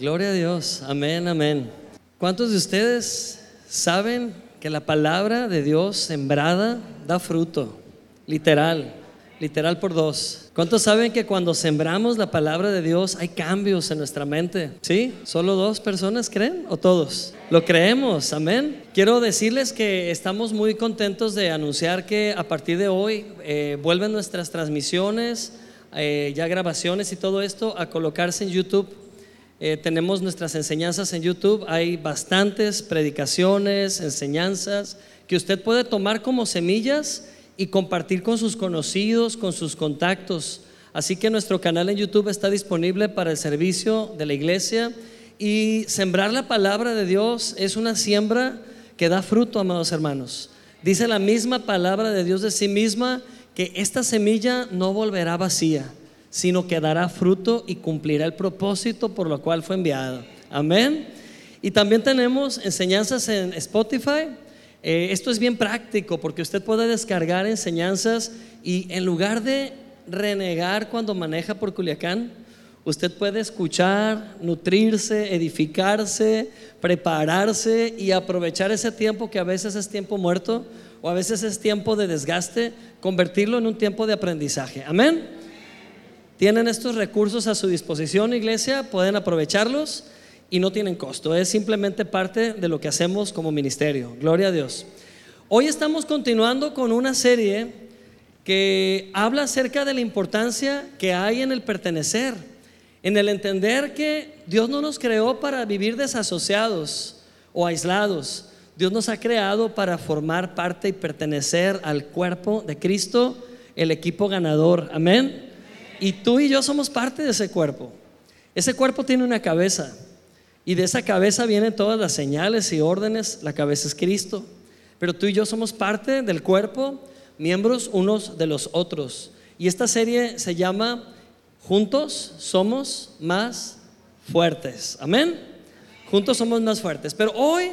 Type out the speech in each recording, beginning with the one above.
Gloria a Dios. Amén, amén. ¿Cuántos de ustedes saben que la palabra de Dios sembrada da fruto? Literal, literal por dos. ¿Cuántos saben que cuando sembramos la palabra de Dios hay cambios en nuestra mente? ¿Sí? ¿Solo dos personas creen o todos? Lo creemos, amén. Quiero decirles que estamos muy contentos de anunciar que a partir de hoy eh, vuelven nuestras transmisiones, eh, ya grabaciones y todo esto a colocarse en YouTube. Eh, tenemos nuestras enseñanzas en YouTube, hay bastantes predicaciones, enseñanzas que usted puede tomar como semillas y compartir con sus conocidos, con sus contactos. Así que nuestro canal en YouTube está disponible para el servicio de la iglesia y sembrar la palabra de Dios es una siembra que da fruto, amados hermanos. Dice la misma palabra de Dios de sí misma que esta semilla no volverá vacía, sino que dará fruto y cumplirá el propósito por lo cual fue enviada. Amén. Y también tenemos enseñanzas en Spotify eh, esto es bien práctico porque usted puede descargar enseñanzas y en lugar de renegar cuando maneja por Culiacán, usted puede escuchar, nutrirse, edificarse, prepararse y aprovechar ese tiempo que a veces es tiempo muerto o a veces es tiempo de desgaste, convertirlo en un tiempo de aprendizaje. Amén. Tienen estos recursos a su disposición, iglesia, pueden aprovecharlos y no tienen costo, es simplemente parte de lo que hacemos como ministerio. Gloria a Dios. Hoy estamos continuando con una serie que habla acerca de la importancia que hay en el pertenecer, en el entender que Dios no nos creó para vivir desasociados o aislados. Dios nos ha creado para formar parte y pertenecer al cuerpo de Cristo, el equipo ganador. Amén. Y tú y yo somos parte de ese cuerpo. Ese cuerpo tiene una cabeza. Y de esa cabeza vienen todas las señales y órdenes. La cabeza es Cristo. Pero tú y yo somos parte del cuerpo, miembros unos de los otros. Y esta serie se llama Juntos somos más fuertes. Amén. Juntos somos más fuertes. Pero hoy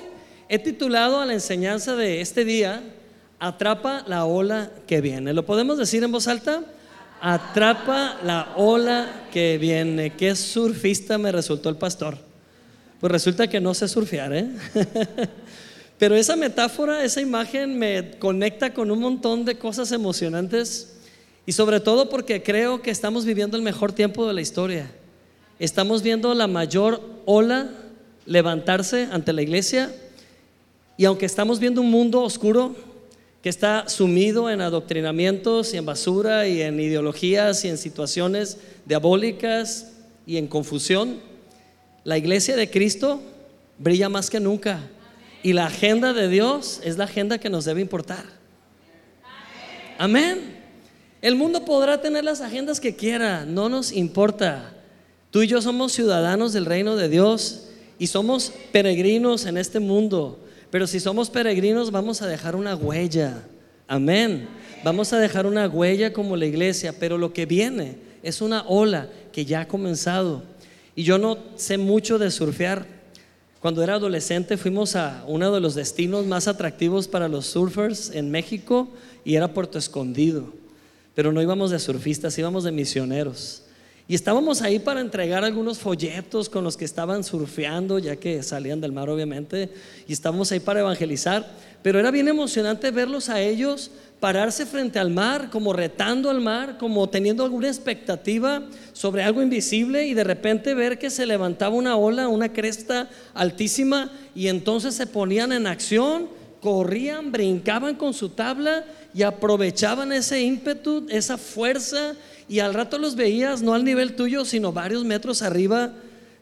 he titulado a la enseñanza de este día, Atrapa la ola que viene. ¿Lo podemos decir en voz alta? Atrapa la ola que viene. Qué surfista me resultó el pastor. Pues resulta que no sé surfear, ¿eh? Pero esa metáfora, esa imagen me conecta con un montón de cosas emocionantes y sobre todo porque creo que estamos viviendo el mejor tiempo de la historia. Estamos viendo la mayor ola levantarse ante la iglesia y aunque estamos viendo un mundo oscuro que está sumido en adoctrinamientos y en basura y en ideologías y en situaciones diabólicas y en confusión, la iglesia de Cristo brilla más que nunca. Y la agenda de Dios es la agenda que nos debe importar. Amén. El mundo podrá tener las agendas que quiera, no nos importa. Tú y yo somos ciudadanos del reino de Dios y somos peregrinos en este mundo. Pero si somos peregrinos vamos a dejar una huella. Amén. Vamos a dejar una huella como la iglesia, pero lo que viene es una ola que ya ha comenzado. Y yo no sé mucho de surfear. Cuando era adolescente fuimos a uno de los destinos más atractivos para los surfers en México y era Puerto Escondido. Pero no íbamos de surfistas, íbamos de misioneros. Y estábamos ahí para entregar algunos folletos con los que estaban surfeando, ya que salían del mar obviamente, y estábamos ahí para evangelizar. Pero era bien emocionante verlos a ellos pararse frente al mar, como retando al mar, como teniendo alguna expectativa sobre algo invisible y de repente ver que se levantaba una ola, una cresta altísima y entonces se ponían en acción, corrían, brincaban con su tabla y aprovechaban ese ímpetu, esa fuerza y al rato los veías no al nivel tuyo, sino varios metros arriba,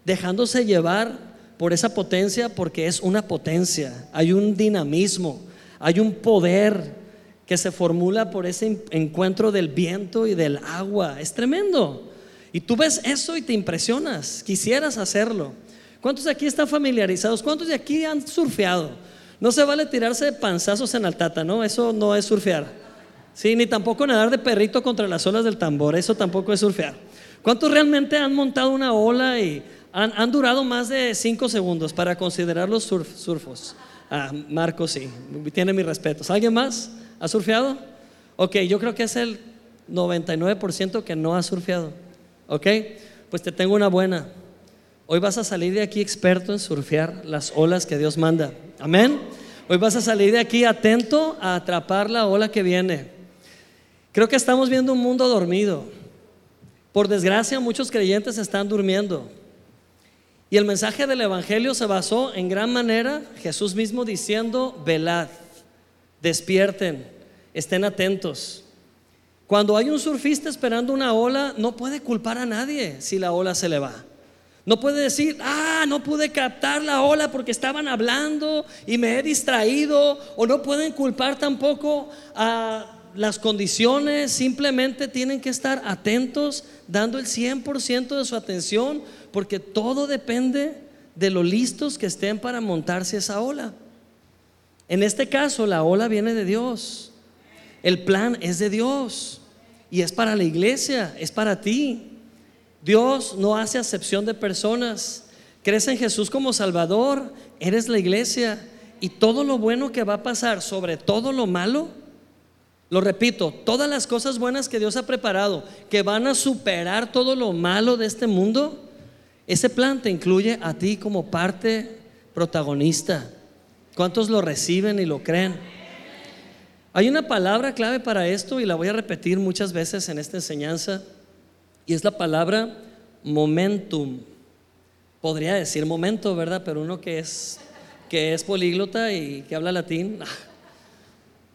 dejándose llevar por esa potencia porque es una potencia, hay un dinamismo, hay un poder que se formula por ese encuentro del viento y del agua. Es tremendo. Y tú ves eso y te impresionas, quisieras hacerlo. ¿Cuántos de aquí están familiarizados? ¿Cuántos de aquí han surfeado? No se vale tirarse panzazos en altata, ¿no? Eso no es surfear. Sí, ni tampoco nadar de perrito contra las olas del tambor, eso tampoco es surfear. ¿Cuántos realmente han montado una ola y han, durado más de cinco segundos para considerar los surfos? Ah, Marco sí, tiene mis respetos. ¿Alguien más? ¿Ha surfeado? Ok, yo creo que es el 99% que no ha surfeado. Ok, pues te tengo una buena. Hoy vas a salir de aquí experto en surfear las olas que Dios manda. Amén. Hoy vas a salir de aquí atento a atrapar la ola que viene. Creo que estamos viendo un mundo dormido. Por desgracia, muchos creyentes están durmiendo. Y el mensaje del Evangelio se basó en gran manera, Jesús mismo diciendo, velad, despierten, estén atentos. Cuando hay un surfista esperando una ola, no puede culpar a nadie si la ola se le va. No puede decir, ah, no pude captar la ola porque estaban hablando y me he distraído. O no pueden culpar tampoco a las condiciones. Simplemente tienen que estar atentos, dando el 100% de su atención, porque todo depende de lo listos que estén para montarse esa ola. En este caso, la ola viene de Dios. El plan es de Dios y es para la iglesia, es para ti. Dios no hace acepción de personas. Crees en Jesús como Salvador, eres la iglesia y todo lo bueno que va a pasar sobre todo lo malo, lo repito, todas las cosas buenas que Dios ha preparado, que van a superar todo lo malo de este mundo, ese plan te incluye a ti como parte protagonista. ¿Cuántos lo reciben y lo creen? Hay una palabra clave para esto y la voy a repetir muchas veces en esta enseñanza y es la palabra momentum. Podría decir momento, ¿verdad? Pero uno que es que es políglota y que habla latín,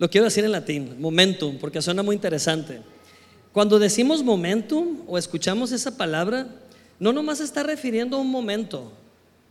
lo quiero decir en latín, momentum, porque suena muy interesante. Cuando decimos momentum o escuchamos esa palabra, no nomás está refiriendo a un momento.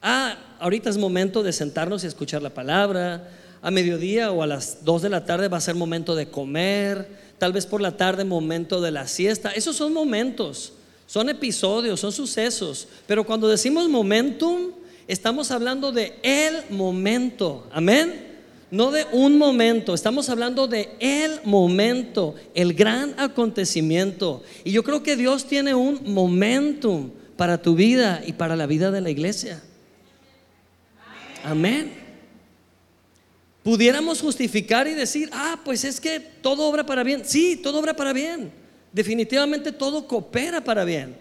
Ah, ahorita es momento de sentarnos y escuchar la palabra, a mediodía o a las 2 de la tarde va a ser momento de comer, tal vez por la tarde momento de la siesta. Esos son momentos, son episodios, son sucesos. Pero cuando decimos momentum, estamos hablando de el momento. Amén. No de un momento, estamos hablando de el momento, el gran acontecimiento. Y yo creo que Dios tiene un momentum para tu vida y para la vida de la iglesia. Amén pudiéramos justificar y decir, ah, pues es que todo obra para bien. Sí, todo obra para bien. Definitivamente todo coopera para bien.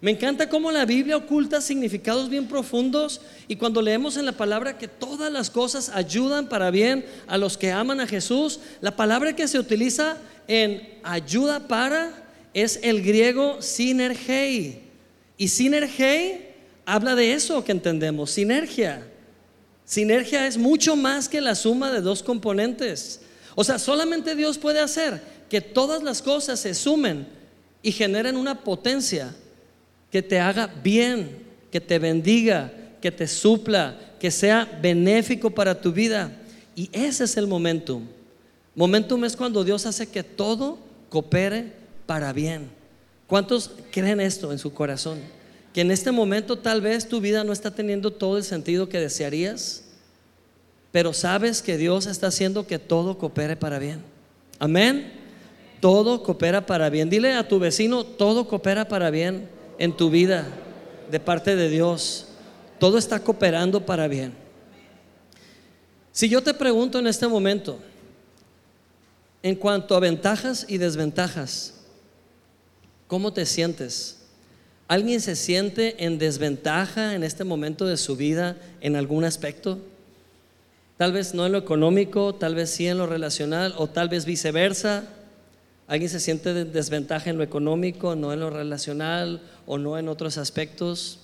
Me encanta cómo la Biblia oculta significados bien profundos y cuando leemos en la palabra que todas las cosas ayudan para bien a los que aman a Jesús, la palabra que se utiliza en ayuda para es el griego sinergei. Y sinergei habla de eso que entendemos, sinergia. Sinergia es mucho más que la suma de dos componentes. O sea, solamente Dios puede hacer que todas las cosas se sumen y generen una potencia que te haga bien, que te bendiga, que te supla, que sea benéfico para tu vida. Y ese es el momentum. Momentum es cuando Dios hace que todo coopere para bien. ¿Cuántos creen esto en su corazón? que en este momento tal vez tu vida no está teniendo todo el sentido que desearías, pero sabes que Dios está haciendo que todo coopere para bien. Amén. Todo coopera para bien. Dile a tu vecino, todo coopera para bien en tu vida de parte de Dios. Todo está cooperando para bien. Si yo te pregunto en este momento, en cuanto a ventajas y desventajas, ¿cómo te sientes? ¿Alguien se siente en desventaja en este momento de su vida en algún aspecto? Tal vez no en lo económico, tal vez sí en lo relacional o tal vez viceversa. ¿Alguien se siente en desventaja en lo económico, no en lo relacional o no en otros aspectos?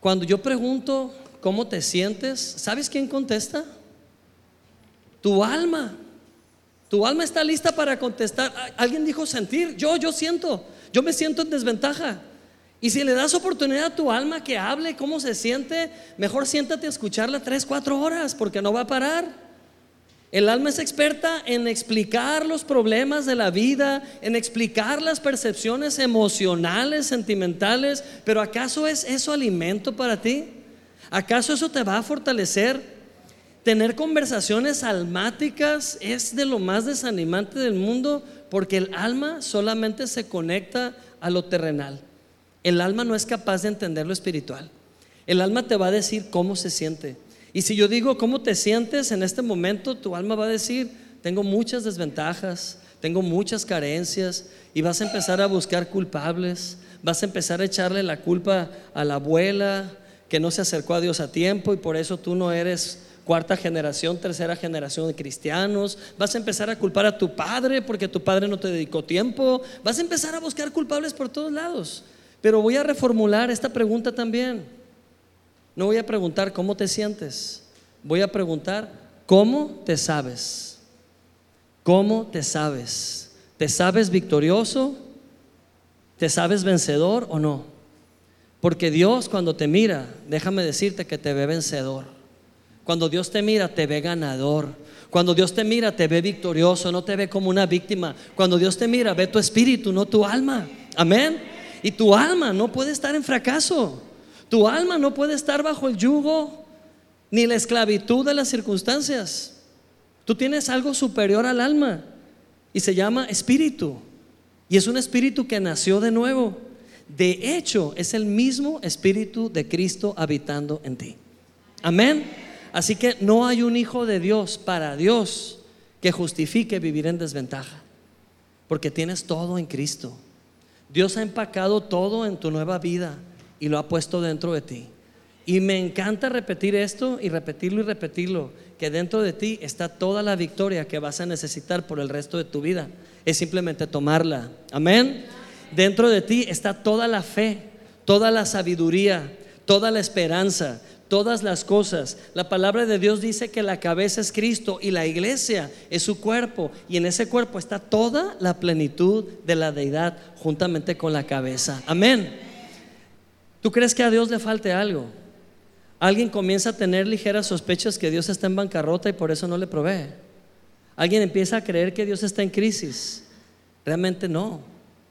Cuando yo pregunto cómo te sientes, ¿sabes quién contesta? Tu alma. Tu alma está lista para contestar. Alguien dijo sentir, yo, yo siento, yo me siento en desventaja. Y si le das oportunidad a tu alma que hable cómo se siente, mejor siéntate a escucharla tres, cuatro horas, porque no va a parar. El alma es experta en explicar los problemas de la vida, en explicar las percepciones emocionales, sentimentales, pero ¿acaso es eso alimento para ti? ¿Acaso eso te va a fortalecer? Tener conversaciones almáticas es de lo más desanimante del mundo porque el alma solamente se conecta a lo terrenal. El alma no es capaz de entender lo espiritual. El alma te va a decir cómo se siente. Y si yo digo cómo te sientes en este momento, tu alma va a decir, tengo muchas desventajas, tengo muchas carencias y vas a empezar a buscar culpables, vas a empezar a echarle la culpa a la abuela que no se acercó a Dios a tiempo y por eso tú no eres cuarta generación, tercera generación de cristianos, vas a empezar a culpar a tu padre porque tu padre no te dedicó tiempo, vas a empezar a buscar culpables por todos lados. Pero voy a reformular esta pregunta también. No voy a preguntar cómo te sientes, voy a preguntar cómo te sabes. ¿Cómo te sabes? ¿Te sabes victorioso? ¿Te sabes vencedor o no? Porque Dios cuando te mira, déjame decirte que te ve vencedor. Cuando Dios te mira, te ve ganador. Cuando Dios te mira, te ve victorioso, no te ve como una víctima. Cuando Dios te mira, ve tu espíritu, no tu alma. Amén. Y tu alma no puede estar en fracaso. Tu alma no puede estar bajo el yugo ni la esclavitud de las circunstancias. Tú tienes algo superior al alma y se llama espíritu. Y es un espíritu que nació de nuevo. De hecho, es el mismo espíritu de Cristo habitando en ti. Amén. Así que no hay un hijo de Dios para Dios que justifique vivir en desventaja. Porque tienes todo en Cristo. Dios ha empacado todo en tu nueva vida y lo ha puesto dentro de ti. Y me encanta repetir esto y repetirlo y repetirlo, que dentro de ti está toda la victoria que vas a necesitar por el resto de tu vida. Es simplemente tomarla. Amén. Dentro de ti está toda la fe, toda la sabiduría, toda la esperanza, todas las cosas. La palabra de Dios dice que la cabeza es Cristo y la iglesia es su cuerpo. Y en ese cuerpo está toda la plenitud de la deidad juntamente con la cabeza. Amén. ¿Tú crees que a Dios le falte algo? Alguien comienza a tener ligeras sospechas que Dios está en bancarrota y por eso no le provee. Alguien empieza a creer que Dios está en crisis. Realmente no.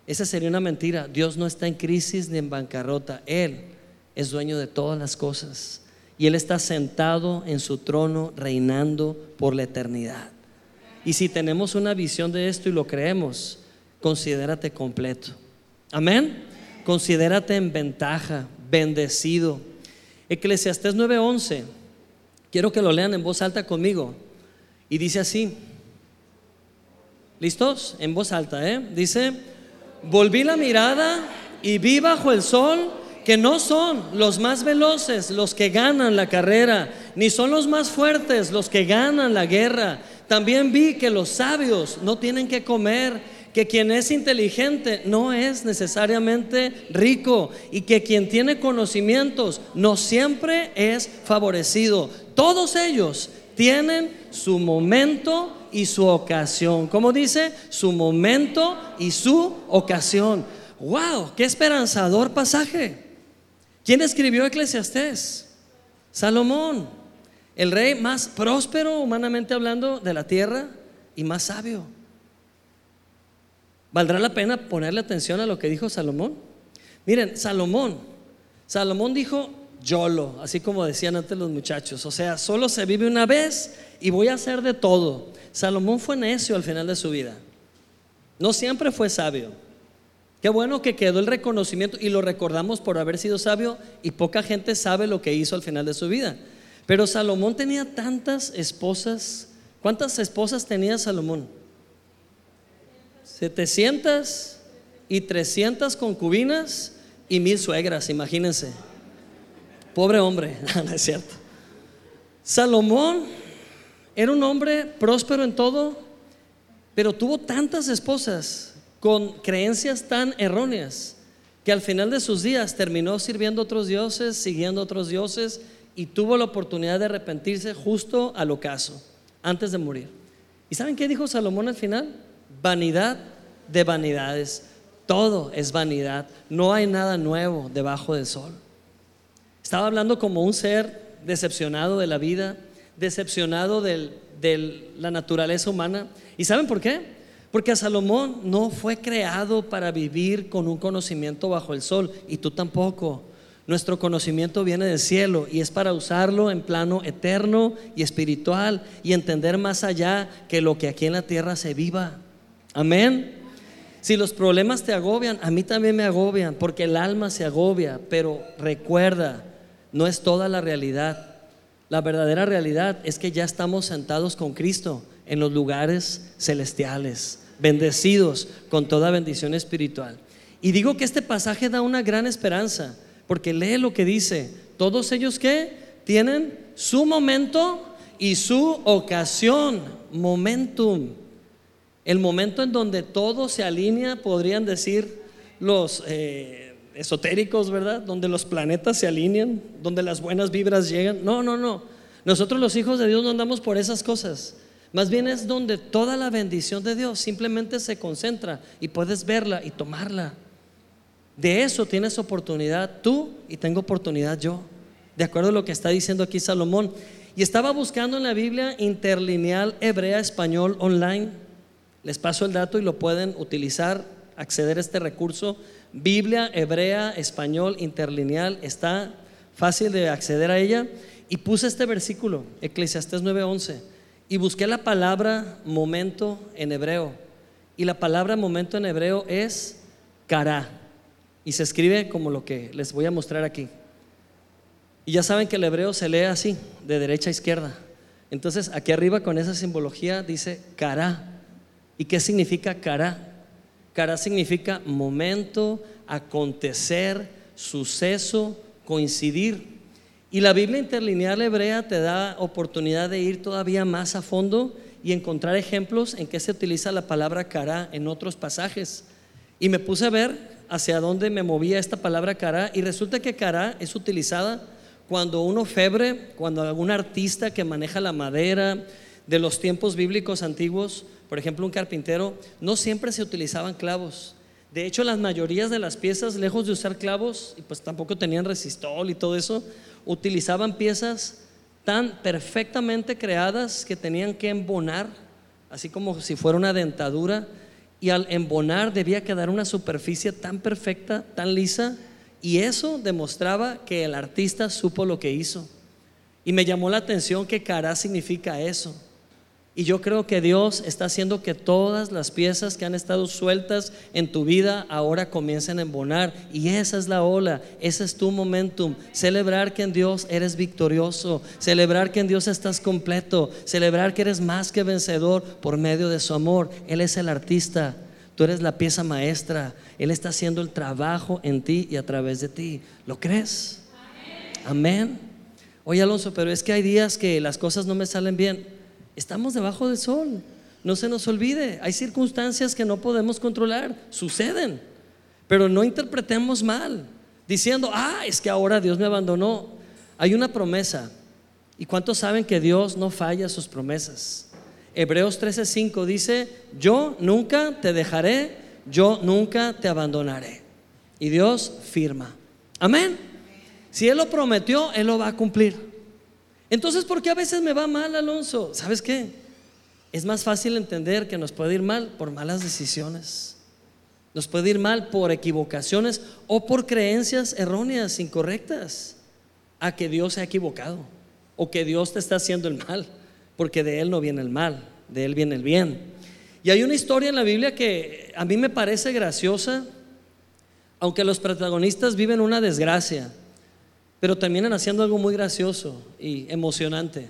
Esa sería una mentira. Dios no está en crisis ni en bancarrota. Él es dueño de todas las cosas y Él está sentado en su trono reinando por la eternidad. Y si tenemos una visión de esto y lo creemos, considérate completo. Amén. Considérate en ventaja, bendecido. Eclesiastés 9:11. Quiero que lo lean en voz alta conmigo. Y dice así. ¿Listos? En voz alta, ¿eh? Dice, volví la mirada y vi bajo el sol que no son los más veloces los que ganan la carrera, ni son los más fuertes los que ganan la guerra. También vi que los sabios no tienen que comer, que quien es inteligente no es necesariamente rico y que quien tiene conocimientos no siempre es favorecido. Todos ellos tienen su momento y su ocasión. ¿Cómo dice? Su momento y su ocasión. ¡Wow! ¡Qué esperanzador pasaje! ¿Quién escribió Eclesiastés? Salomón, el rey más próspero humanamente hablando de la tierra y más sabio. ¿Valdrá la pena ponerle atención a lo que dijo Salomón? Miren, Salomón, Salomón dijo YOLO, así como decían antes los muchachos, o sea, solo se vive una vez y voy a hacer de todo. Salomón fue necio al final de su vida, no siempre fue sabio. Qué bueno que quedó el reconocimiento y lo recordamos por haber sido sabio y poca gente sabe lo que hizo al final de su vida. Pero Salomón tenía tantas esposas. ¿Cuántas esposas tenía Salomón? 700 y 300 concubinas y mil suegras, imagínense. Pobre hombre, no es cierto. Salomón era un hombre próspero en todo, pero tuvo tantas esposas con creencias tan erróneas que al final de sus días terminó sirviendo a otros dioses, siguiendo a otros dioses y tuvo la oportunidad de arrepentirse justo al ocaso, antes de morir. ¿Y saben qué dijo Salomón al final? Vanidad de vanidades. Todo es vanidad. No hay nada nuevo debajo del sol. Estaba hablando como un ser decepcionado de la vida, decepcionado de la naturaleza humana. ¿Y saben por qué? Porque Salomón no fue creado para vivir con un conocimiento bajo el sol y tú tampoco. Nuestro conocimiento viene del cielo y es para usarlo en plano eterno y espiritual y entender más allá que lo que aquí en la tierra se viva. Amén. Si los problemas te agobian, a mí también me agobian porque el alma se agobia, pero recuerda, no es toda la realidad. La verdadera realidad es que ya estamos sentados con Cristo en los lugares celestiales. bendecidos con toda bendición espiritual. Y digo que este pasaje da una gran esperanza, porque lee lo que dice, todos ellos que tienen su momento y su ocasión, momentum. El momento en donde todo se alinea, podrían decir los eh, esotéricos, ¿verdad? Donde los planetas se alinean, donde las buenas vibras llegan. No, no, no. Nosotros los hijos de Dios no andamos por esas cosas. Más bien es donde toda la bendición de Dios simplemente se concentra y puedes verla y tomarla. De eso tienes oportunidad tú y tengo oportunidad yo. De acuerdo a lo que está diciendo aquí Salomón. Y estaba buscando en la Biblia interlineal hebrea español online. Les paso el dato y lo pueden utilizar, acceder a este recurso. Biblia hebrea español interlineal. Está fácil de acceder a ella. Y puse este versículo, Eclesiastés 9:11. Y busqué la palabra momento en hebreo. Y la palabra momento en hebreo es cara. Y se escribe como lo que les voy a mostrar aquí. Y ya saben que el hebreo se lee así, de derecha a izquierda. Entonces, aquí arriba con esa simbología dice cara. ¿Y qué significa cara? Cara significa momento, acontecer, suceso, coincidir. Y la Biblia interlineal hebrea te da oportunidad de ir todavía más a fondo y encontrar ejemplos en que se utiliza la palabra cara en otros pasajes. Y me puse a ver hacia dónde me movía esta palabra cara y resulta que cara es utilizada cuando uno febre, cuando algún artista que maneja la madera de los tiempos bíblicos antiguos, por ejemplo un carpintero, no siempre se utilizaban clavos. De hecho, las mayorías de las piezas, lejos de usar clavos, y pues tampoco tenían resistol y todo eso, utilizaban piezas tan perfectamente creadas que tenían que embonar, así como si fuera una dentadura, y al embonar debía quedar una superficie tan perfecta, tan lisa, y eso demostraba que el artista supo lo que hizo. Y me llamó la atención que cara significa eso. Y yo creo que Dios está haciendo que todas las piezas que han estado sueltas en tu vida ahora comiencen a embonar. Y esa es la ola, ese es tu momentum. Celebrar que en Dios eres victorioso, celebrar que en Dios estás completo, celebrar que eres más que vencedor por medio de su amor. Él es el artista, tú eres la pieza maestra. Él está haciendo el trabajo en ti y a través de ti. ¿Lo crees? Amén. Oye Alonso, pero es que hay días que las cosas no me salen bien. Estamos debajo del sol. No se nos olvide, hay circunstancias que no podemos controlar, suceden, pero no interpretemos mal, diciendo, ah, es que ahora Dios me abandonó. Hay una promesa. ¿Y cuántos saben que Dios no falla sus promesas? Hebreos 13:5 dice, yo nunca te dejaré, yo nunca te abandonaré. Y Dios firma. Amén. Si Él lo prometió, Él lo va a cumplir. Entonces, ¿por qué a veces me va mal, Alonso? ¿Sabes qué? Es más fácil entender que nos puede ir mal por malas decisiones. Nos puede ir mal por equivocaciones o por creencias erróneas, incorrectas, a que Dios se ha equivocado o que Dios te está haciendo el mal, porque de Él no viene el mal, de Él viene el bien. Y hay una historia en la Biblia que a mí me parece graciosa, aunque los protagonistas viven una desgracia pero terminan haciendo algo muy gracioso y emocionante.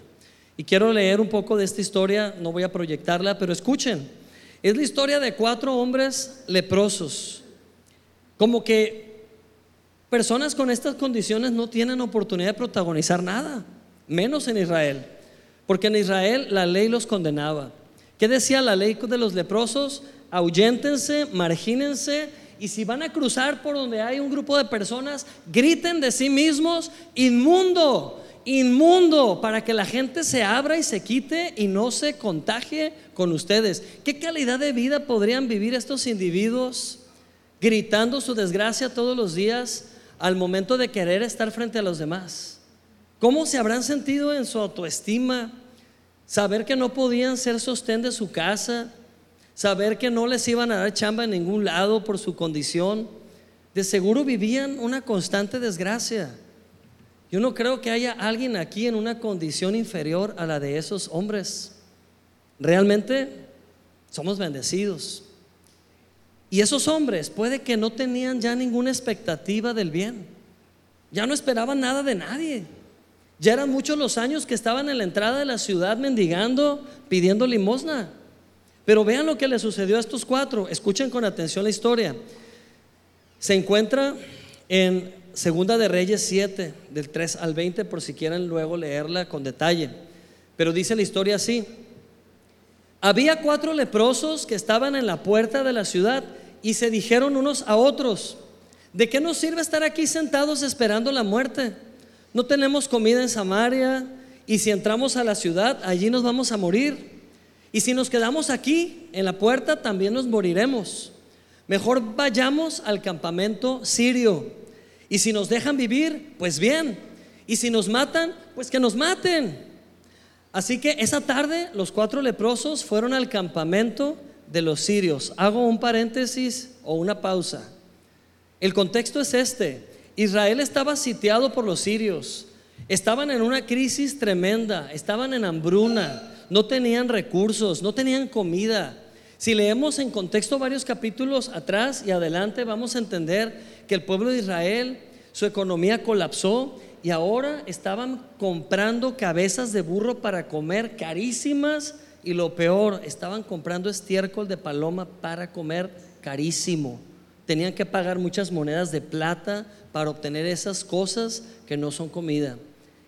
Y quiero leer un poco de esta historia, no voy a proyectarla, pero escuchen. Es la historia de cuatro hombres leprosos. Como que personas con estas condiciones no tienen oportunidad de protagonizar nada, menos en Israel. Porque en Israel la ley los condenaba. ¿Qué decía la ley de los leprosos? Ahuyéntense, margínense y si van a cruzar por donde hay un grupo de personas, griten de sí mismos, inmundo, inmundo, para que la gente se abra y se quite y no se contagie con ustedes. ¿Qué calidad de vida podrían vivir estos individuos gritando su desgracia todos los días al momento de querer estar frente a los demás? ¿Cómo se habrán sentido en su autoestima? Saber que no podían ser sostén de su casa, saber que no les iban a dar chamba en ningún lado por su condición. De seguro vivían una constante desgracia. Yo no creo que haya alguien aquí en una condición inferior a la de esos hombres. Realmente somos bendecidos. Y esos hombres puede que no tenían ya ninguna expectativa del bien. Ya no esperaban nada de nadie. Ya eran muchos los años que estaban en la entrada de la ciudad mendigando, pidiendo limosna. Pero vean lo que le sucedió a estos cuatro. Escuchen con atención la historia. Se encuentra en Segunda de Reyes 7, del 3 al 20, por si quieren luego leerla con detalle. Pero dice la historia así. Había cuatro leprosos que estaban en la puerta de la ciudad y se dijeron unos a otros, ¿de qué nos sirve estar aquí sentados esperando la muerte? No tenemos comida en Samaria y si entramos a la ciudad, allí nos vamos a morir. Y si nos quedamos aquí en la puerta, también nos moriremos. Mejor vayamos al campamento sirio. Y si nos dejan vivir, pues bien. Y si nos matan, pues que nos maten. Así que esa tarde los cuatro leprosos fueron al campamento de los sirios. Hago un paréntesis o una pausa. El contexto es este. Israel estaba sitiado por los sirios. Estaban en una crisis tremenda, estaban en hambruna, no tenían recursos, no tenían comida. Si leemos en contexto varios capítulos atrás y adelante, vamos a entender que el pueblo de Israel, su economía colapsó y ahora estaban comprando cabezas de burro para comer carísimas y lo peor, estaban comprando estiércol de paloma para comer carísimo. Tenían que pagar muchas monedas de plata para obtener esas cosas que no son comida.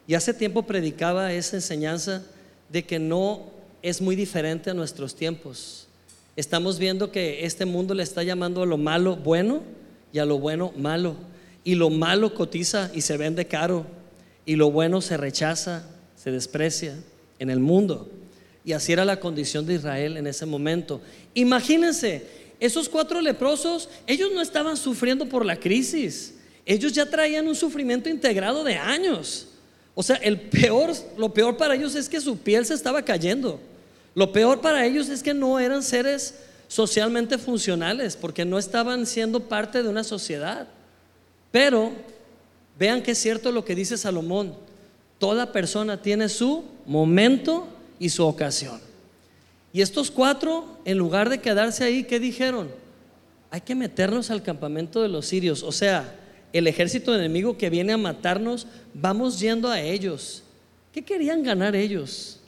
Y hace tiempo predicaba esa enseñanza de que no es muy diferente a nuestros tiempos. Estamos viendo que este mundo le está llamando a lo malo bueno y a lo bueno malo. Y lo malo cotiza y se vende caro. Y lo bueno se rechaza, se desprecia en el mundo. Y así era la condición de Israel en ese momento. Imagínense, esos cuatro leprosos, ellos no estaban sufriendo por la crisis. Ellos ya traían un sufrimiento integrado de años. O sea, el peor, lo peor para ellos es que su piel se estaba cayendo. Lo peor para ellos es que no eran seres socialmente funcionales porque no estaban siendo parte de una sociedad. Pero vean que es cierto lo que dice Salomón. Toda persona tiene su momento y su ocasión. Y estos cuatro, en lugar de quedarse ahí, ¿qué dijeron? Hay que meternos al campamento de los sirios. O sea, el ejército enemigo que viene a matarnos, vamos yendo a ellos. ¿Qué querían ganar ellos?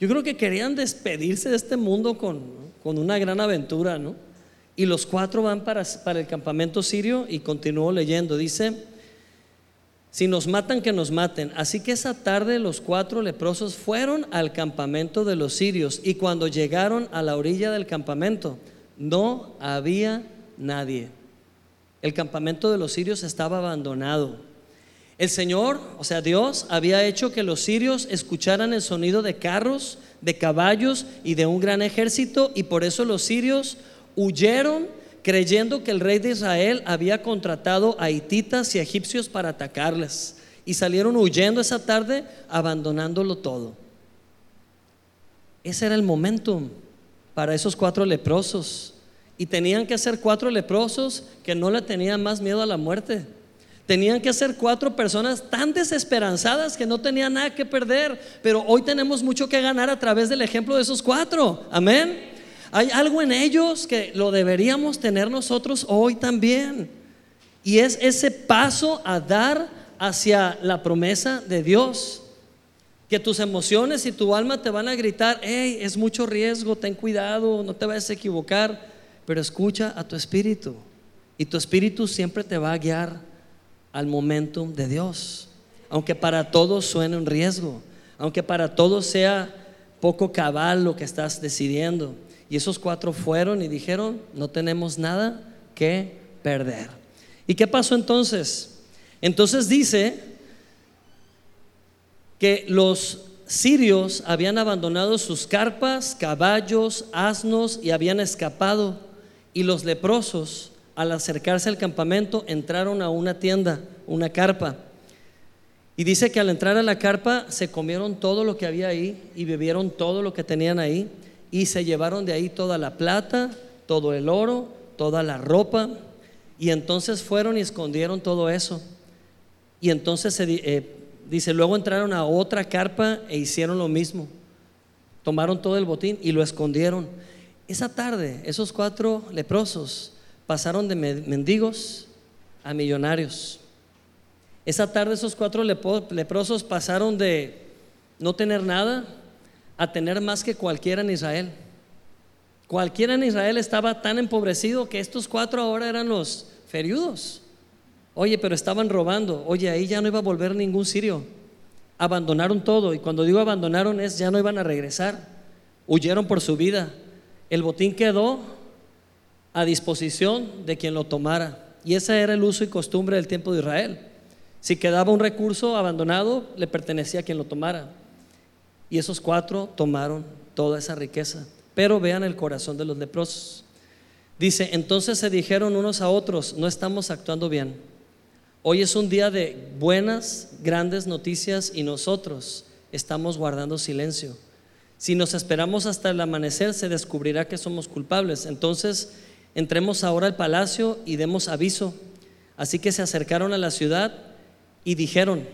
Yo creo que querían despedirse de este mundo con, una gran aventura, ¿no? Y los cuatro van para, para el campamento sirio y continúo leyendo. Dice, si nos matan, que nos maten. Así que esa tarde los cuatro leprosos fueron al campamento de los sirios y cuando llegaron a la orilla del campamento, no había nadie el campamento de los sirios estaba abandonado. El Señor, o sea, Dios, había hecho que los sirios escucharan el sonido de carros, de caballos y de un gran ejército, y por eso los sirios huyeron creyendo que el rey de Israel había contratado a hititas y egipcios para atacarles. Y salieron huyendo esa tarde, abandonándolo todo. Ese era el momentum para esos cuatro leprosos. Y tenían que ser cuatro leprosos que no le tenían más miedo a la muerte. Tenían que ser cuatro personas tan desesperanzadas que no tenían nada que perder. Pero hoy tenemos mucho que ganar a través del ejemplo de esos cuatro. Amén. Hay algo en ellos que lo deberíamos tener nosotros hoy también. Y es ese paso a dar hacia la promesa de Dios. Que tus emociones y tu alma te van a gritar, hey, es mucho riesgo, ten cuidado, no te vayas a equivocar pero escucha a tu espíritu. Y tu espíritu siempre te va a guiar al momento de Dios. Aunque para todos suene un riesgo, aunque para todos sea poco cabal lo que estás decidiendo. Y esos cuatro fueron y dijeron, no tenemos nada que perder. ¿Y qué pasó entonces? Entonces dice que los sirios habían abandonado sus carpas, caballos, asnos y habían escapado y los leprosos, al acercarse al campamento, entraron a una tienda, una carpa. Y dice que al entrar a la carpa se comieron todo lo que había ahí y bebieron todo lo que tenían ahí y se llevaron de ahí toda la plata, todo el oro, toda la ropa. Y entonces fueron y escondieron todo eso. Y entonces se, eh, dice, luego entraron a otra carpa e hicieron lo mismo. Tomaron todo el botín y lo escondieron. Esa tarde, esos cuatro leprosos pasaron de mendigos a millonarios. Esa tarde, esos cuatro leprosos pasaron de no tener nada a tener más que cualquiera en Israel. Cualquiera en Israel estaba tan empobrecido que estos cuatro ahora eran los feriudos. Oye, pero estaban robando. Oye, ahí ya no iba a volver ningún sirio. Abandonaron todo. Y cuando digo abandonaron es ya no iban a regresar. Huyeron por su vida. El botín quedó a disposición de quien lo tomara. Y ese era el uso y costumbre del tiempo de Israel. Si quedaba un recurso abandonado, le pertenecía a quien lo tomara. Y esos cuatro tomaron toda esa riqueza. Pero vean el corazón de los leprosos. Dice, entonces se dijeron unos a otros, no estamos actuando bien. Hoy es un día de buenas, grandes noticias y nosotros estamos guardando silencio. Si nos esperamos hasta el amanecer, se descubrirá que somos culpables. Entonces, entremos ahora al palacio y demos aviso. Así que se acercaron a la ciudad y dijeron,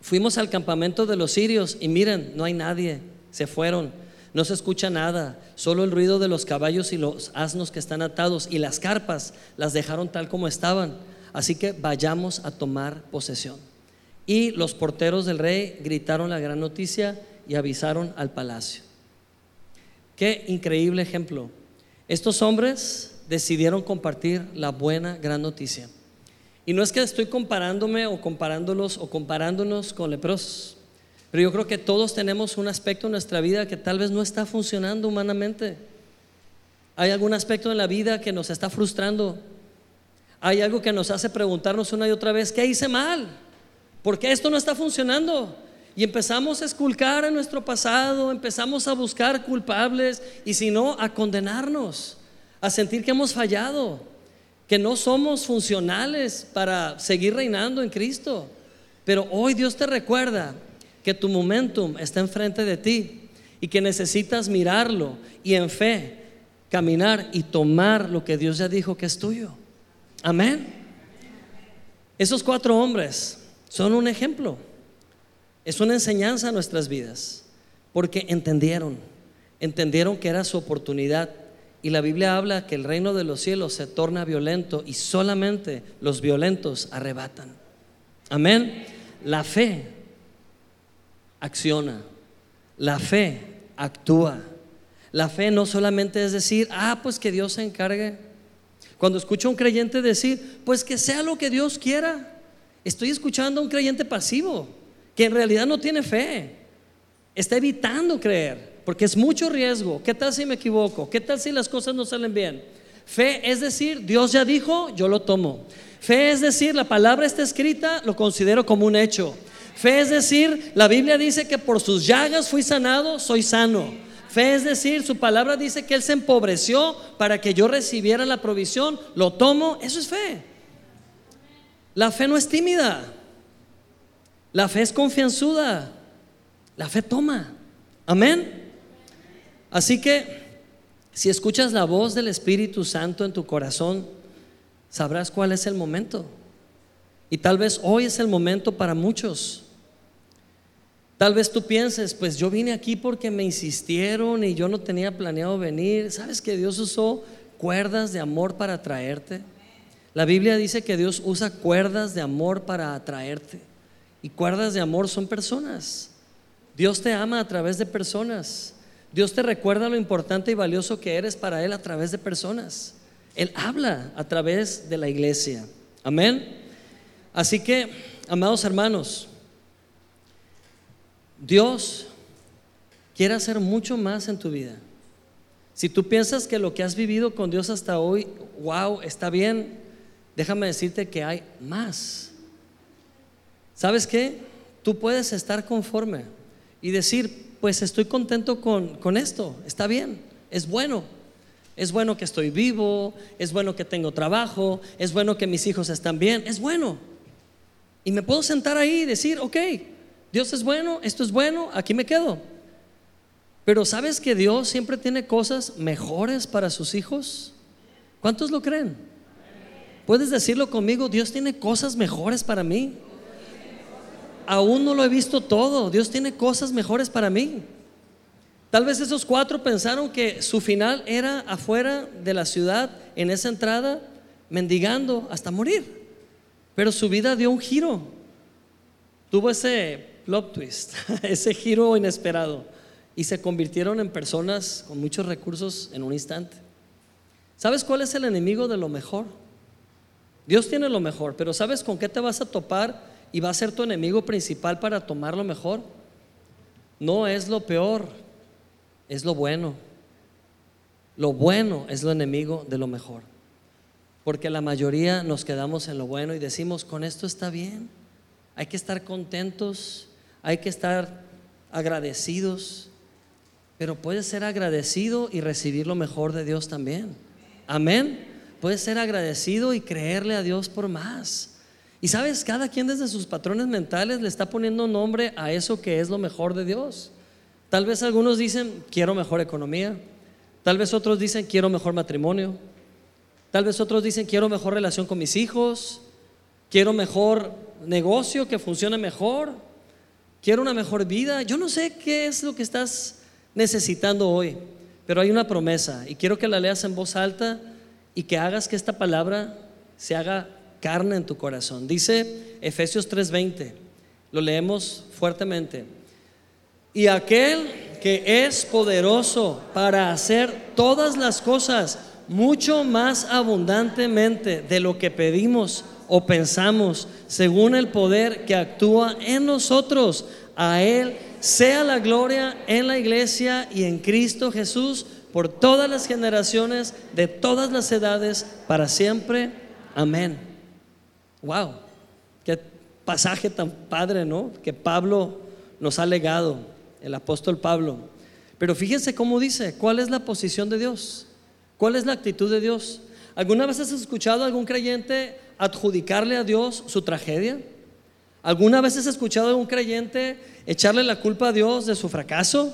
fuimos al campamento de los sirios y miren, no hay nadie, se fueron no se escucha nada, solo el ruido de los caballos y los asnos que están atados y las carpas las dejaron tal como estaban. Así que vayamos a tomar posesión. Y los porteros del rey gritaron la gran noticia y avisaron al palacio. Qué increíble ejemplo. Estos hombres decidieron compartir la buena gran noticia. Y no es que estoy comparándome o comparándolos o comparándonos con leprosos. Pero yo creo que todos tenemos un aspecto en nuestra vida que tal vez no está funcionando humanamente. Hay algún aspecto en la vida que nos está frustrando. Hay algo que nos hace preguntarnos una y otra vez, ¿qué hice mal? ¿Por qué esto no está funcionando? Y empezamos a esculcar en nuestro pasado, empezamos a buscar culpables y si no, a condenarnos, a sentir que hemos fallado, que no somos funcionales para seguir reinando en Cristo. Pero hoy Dios te recuerda que tu momentum está enfrente de ti y que necesitas mirarlo y en fe caminar y tomar lo que Dios ya dijo que es tuyo. Amén. Esos cuatro hombres son un ejemplo. Es una enseñanza a nuestras vidas porque entendieron, entendieron que era su oportunidad. Y la Biblia habla que el reino de los cielos se torna violento y solamente los violentos arrebatan. Amén. La fe acciona. La fe actúa. La fe no solamente es decir, ah, pues que Dios se encargue. Cuando escucho a un creyente decir, pues que sea lo que Dios quiera, estoy escuchando a un creyente pasivo, que en realidad no tiene fe. Está evitando creer, porque es mucho riesgo. ¿Qué tal si me equivoco? ¿Qué tal si las cosas no salen bien? Fe es decir, Dios ya dijo, yo lo tomo. Fe es decir, la palabra está escrita, lo considero como un hecho. Fe es decir, la Biblia dice que por sus llagas fui sanado, soy sano. Fe es decir, su palabra dice que Él se empobreció para que yo recibiera la provisión, lo tomo, eso es fe. La fe no es tímida, la fe es confianzuda, la fe toma. Amén. Así que si escuchas la voz del Espíritu Santo en tu corazón, sabrás cuál es el momento. Y tal vez hoy es el momento para muchos Tal vez tú pienses, pues yo vine aquí porque me insistieron y yo no tenía planeado venir. ¿Sabes que Dios usó cuerdas de amor para atraerte? La Biblia dice que Dios usa cuerdas de amor para atraerte. Y cuerdas de amor son personas. Dios te ama a través de personas. Dios te recuerda lo importante y valioso que eres para Él a través de personas. Él habla a través de la iglesia. Amén. Así que, amados hermanos, Dios quiere hacer mucho más en tu vida. Si tú piensas que lo que has vivido con Dios hasta hoy, wow, está bien, déjame decirte que hay más. ¿Sabes qué? Tú puedes estar conforme y decir, pues estoy contento con, con esto, está bien, es bueno. Es bueno que estoy vivo, es bueno que tengo trabajo, es bueno que mis hijos están bien, es bueno. Y me puedo sentar ahí y decir, ok, Dios es bueno, esto es bueno, aquí me quedo. Pero ¿sabes que Dios siempre tiene cosas mejores para sus hijos? ¿Cuántos lo creen? ¿Puedes decirlo conmigo? Dios tiene cosas mejores para mí. Aún no lo he visto todo. Dios tiene cosas mejores para mí. Tal vez esos cuatro pensaron que su final era afuera de la ciudad, en esa entrada, mendigando hasta morir. Pero su vida dio un giro. Tuvo ese plot twist, ese giro inesperado. y se convirtieron en personas con muchos recursos en un instante. ¿Sabes cuál es el enemigo de lo mejor? Dios tiene lo mejor, pero ¿sabes con qué te vas a topar y va a ser tu enemigo principal para tomar lo mejor? No es lo peor, es lo bueno. Lo bueno es lo enemigo de lo mejor. Porque la mayoría nos quedamos en lo bueno y decimos, con esto está bien. Hay que estar contentos, hay que estar agradecidos. Pero puedes ser agradecido y recibir lo mejor de Dios también. Amén. Puedes ser agradecido y creerle a Dios por más. Y sabes, cada quien desde sus patrones mentales le está poniendo nombre a eso que es lo mejor de Dios. Tal vez algunos dicen, quiero mejor economía. Tal vez otros dicen, quiero mejor matrimonio. Tal vez otros dicen, quiero mejor relación con mis hijos. Quiero mejor negocio que funcione mejor. Quiero una mejor vida. Yo no sé qué es lo que estás necesitando hoy, pero hay una promesa y quiero que la leas en voz alta y que hagas que esta palabra se haga en tu corazón. Dice Efesios 3:20, lo leemos fuertemente. Y aquel que es poderoso para hacer todas las cosas mucho más abundantemente de lo que pedimos o pensamos, según el poder que actúa en nosotros, a Él sea la gloria en la iglesia y en Cristo Jesús por todas las generaciones, de todas las edades, para siempre. Amén. Wow, qué pasaje tan padre, ¿no? Que Pablo nos ha legado, el apóstol Pablo. Pero fíjense cómo dice, ¿cuál es la posición de Dios? ¿Cuál es la actitud de Dios? ¿Alguna vez has escuchado a algún creyente adjudicarle a Dios su tragedia? ¿Alguna vez has escuchado a un creyente echarle la culpa a Dios de su fracaso?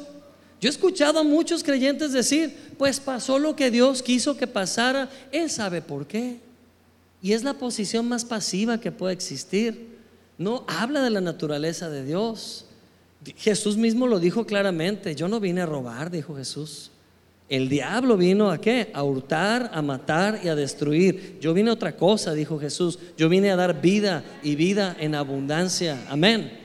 Yo he escuchado a muchos creyentes decir, pues pasó lo que Dios quiso que pasara, Él sabe por qué. Y es la posición más pasiva que puede existir. No habla de la naturaleza de Dios. Jesús mismo lo dijo claramente, yo no vine a robar, dijo Jesús. El diablo vino a qué? A hurtar, a matar y a destruir. Yo vine a otra cosa, dijo Jesús. Yo vine a dar vida y vida en abundancia. Amén.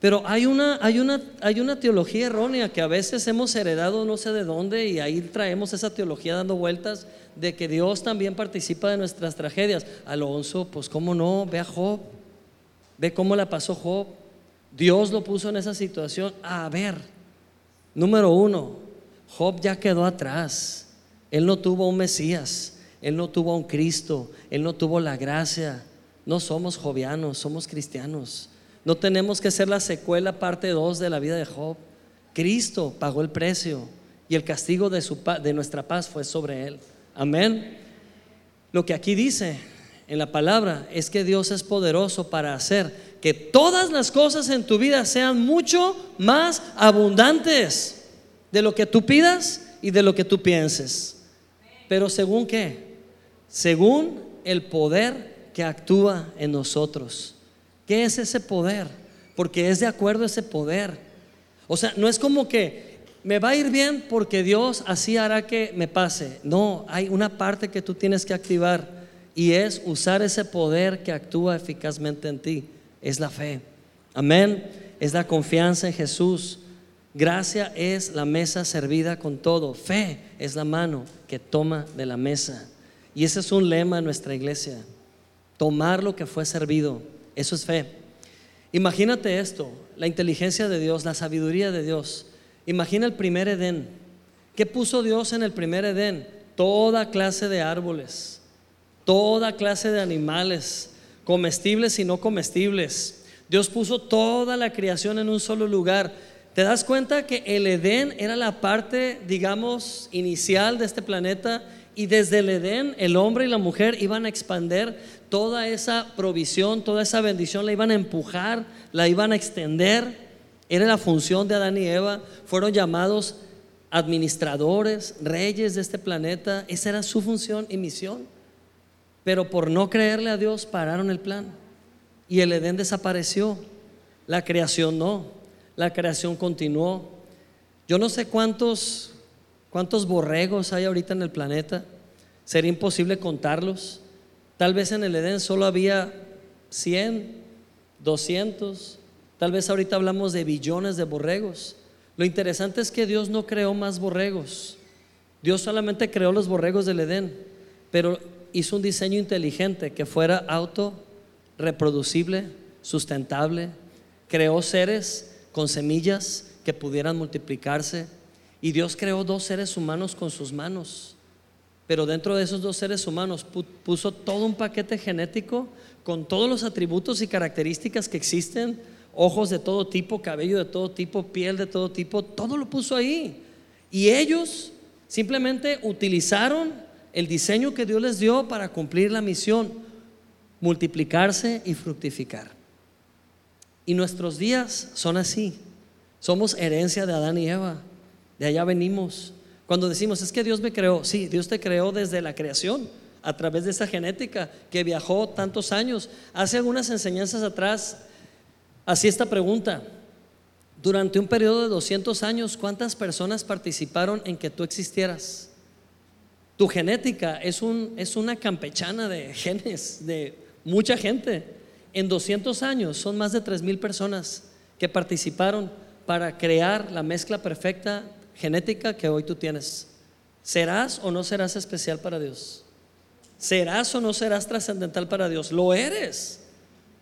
Pero hay una, hay una, hay una teología errónea que a veces hemos heredado no sé de dónde y ahí traemos esa teología dando vueltas de que Dios también participa de nuestras tragedias. Alonso, pues cómo no, ve a Job, ve cómo la pasó Job. Dios lo puso en esa situación. A ver, número uno, Job ya quedó atrás. Él no tuvo un Mesías, él no tuvo un Cristo, él no tuvo la gracia. No somos jovianos, somos cristianos. No tenemos que ser la secuela parte 2 de la vida de Job. Cristo pagó el precio y el castigo de, su, de nuestra paz fue sobre él. Amén. Lo que aquí dice en la palabra es que Dios es poderoso para hacer que todas las cosas en tu vida sean mucho más abundantes de lo que tú pidas y de lo que tú pienses. Pero según qué? Según el poder que actúa en nosotros. ¿Qué es ese poder? Porque es de acuerdo a ese poder. O sea, no es como que me va a ir bien porque Dios así hará que me pase. No, hay una parte que tú tienes que activar y es usar ese poder que actúa eficazmente en ti. Es la fe. Amén. Es la confianza en Jesús. Gracia es la mesa servida con todo. Fe es la mano que toma de la mesa. Y ese es un lema en nuestra iglesia. Tomar lo que fue servido. Eso es fe. Imagínate esto, la inteligencia de Dios, la sabiduría de Dios. Imagina el primer Edén. ¿Qué puso Dios en el primer Edén? Toda clase de árboles, toda clase de animales, comestibles y no comestibles. Dios puso toda la creación en un solo lugar ¿Te das cuenta que el Edén era la parte, digamos, inicial de este planeta? Y desde el Edén el hombre y la mujer iban a expander toda esa provisión, toda esa bendición, la iban a empujar, la iban a extender. Era la función de Adán y Eva. Fueron llamados administradores, reyes de este planeta. Esa era su función y misión. Pero por no creerle a Dios pararon el plan. Y el Edén desapareció. La creación no la creación continuó. Yo no sé cuántos, cuántos borregos hay ahorita en el planeta. Sería imposible contarlos. Tal vez en el Edén solo había 100, 200. Tal vez ahorita hablamos de billones de borregos. Lo interesante es que Dios no creó más borregos. Dios solamente creó los borregos del Edén, pero hizo un diseño inteligente que fuera auto reproducible, sustentable. Creó seres con semillas que pudieran multiplicarse. Y Dios creó dos seres humanos con sus manos. Pero dentro de esos dos seres humanos puso todo un paquete genético con todos los atributos y características que existen, ojos de todo tipo, cabello de todo tipo, piel de todo tipo, todo lo puso ahí. Y ellos simplemente utilizaron el diseño que Dios les dio para cumplir la misión, multiplicarse y fructificar. Y nuestros días son así. Somos herencia de Adán y Eva. De allá venimos. Cuando decimos, es que Dios me creó, sí, Dios te creó desde la creación, a través de esa genética que viajó tantos años. Hace algunas enseñanzas atrás, así esta pregunta. Durante un periodo de 200 años, ¿cuántas personas participaron en que tú existieras? Tu genética es, un, es una campechana de genes, de mucha gente. En 200 años son más de 3 mil personas que participaron para crear la mezcla perfecta genética que hoy tú tienes. ¿Serás o no serás especial para Dios? ¿Serás o no serás trascendental para Dios? Lo eres.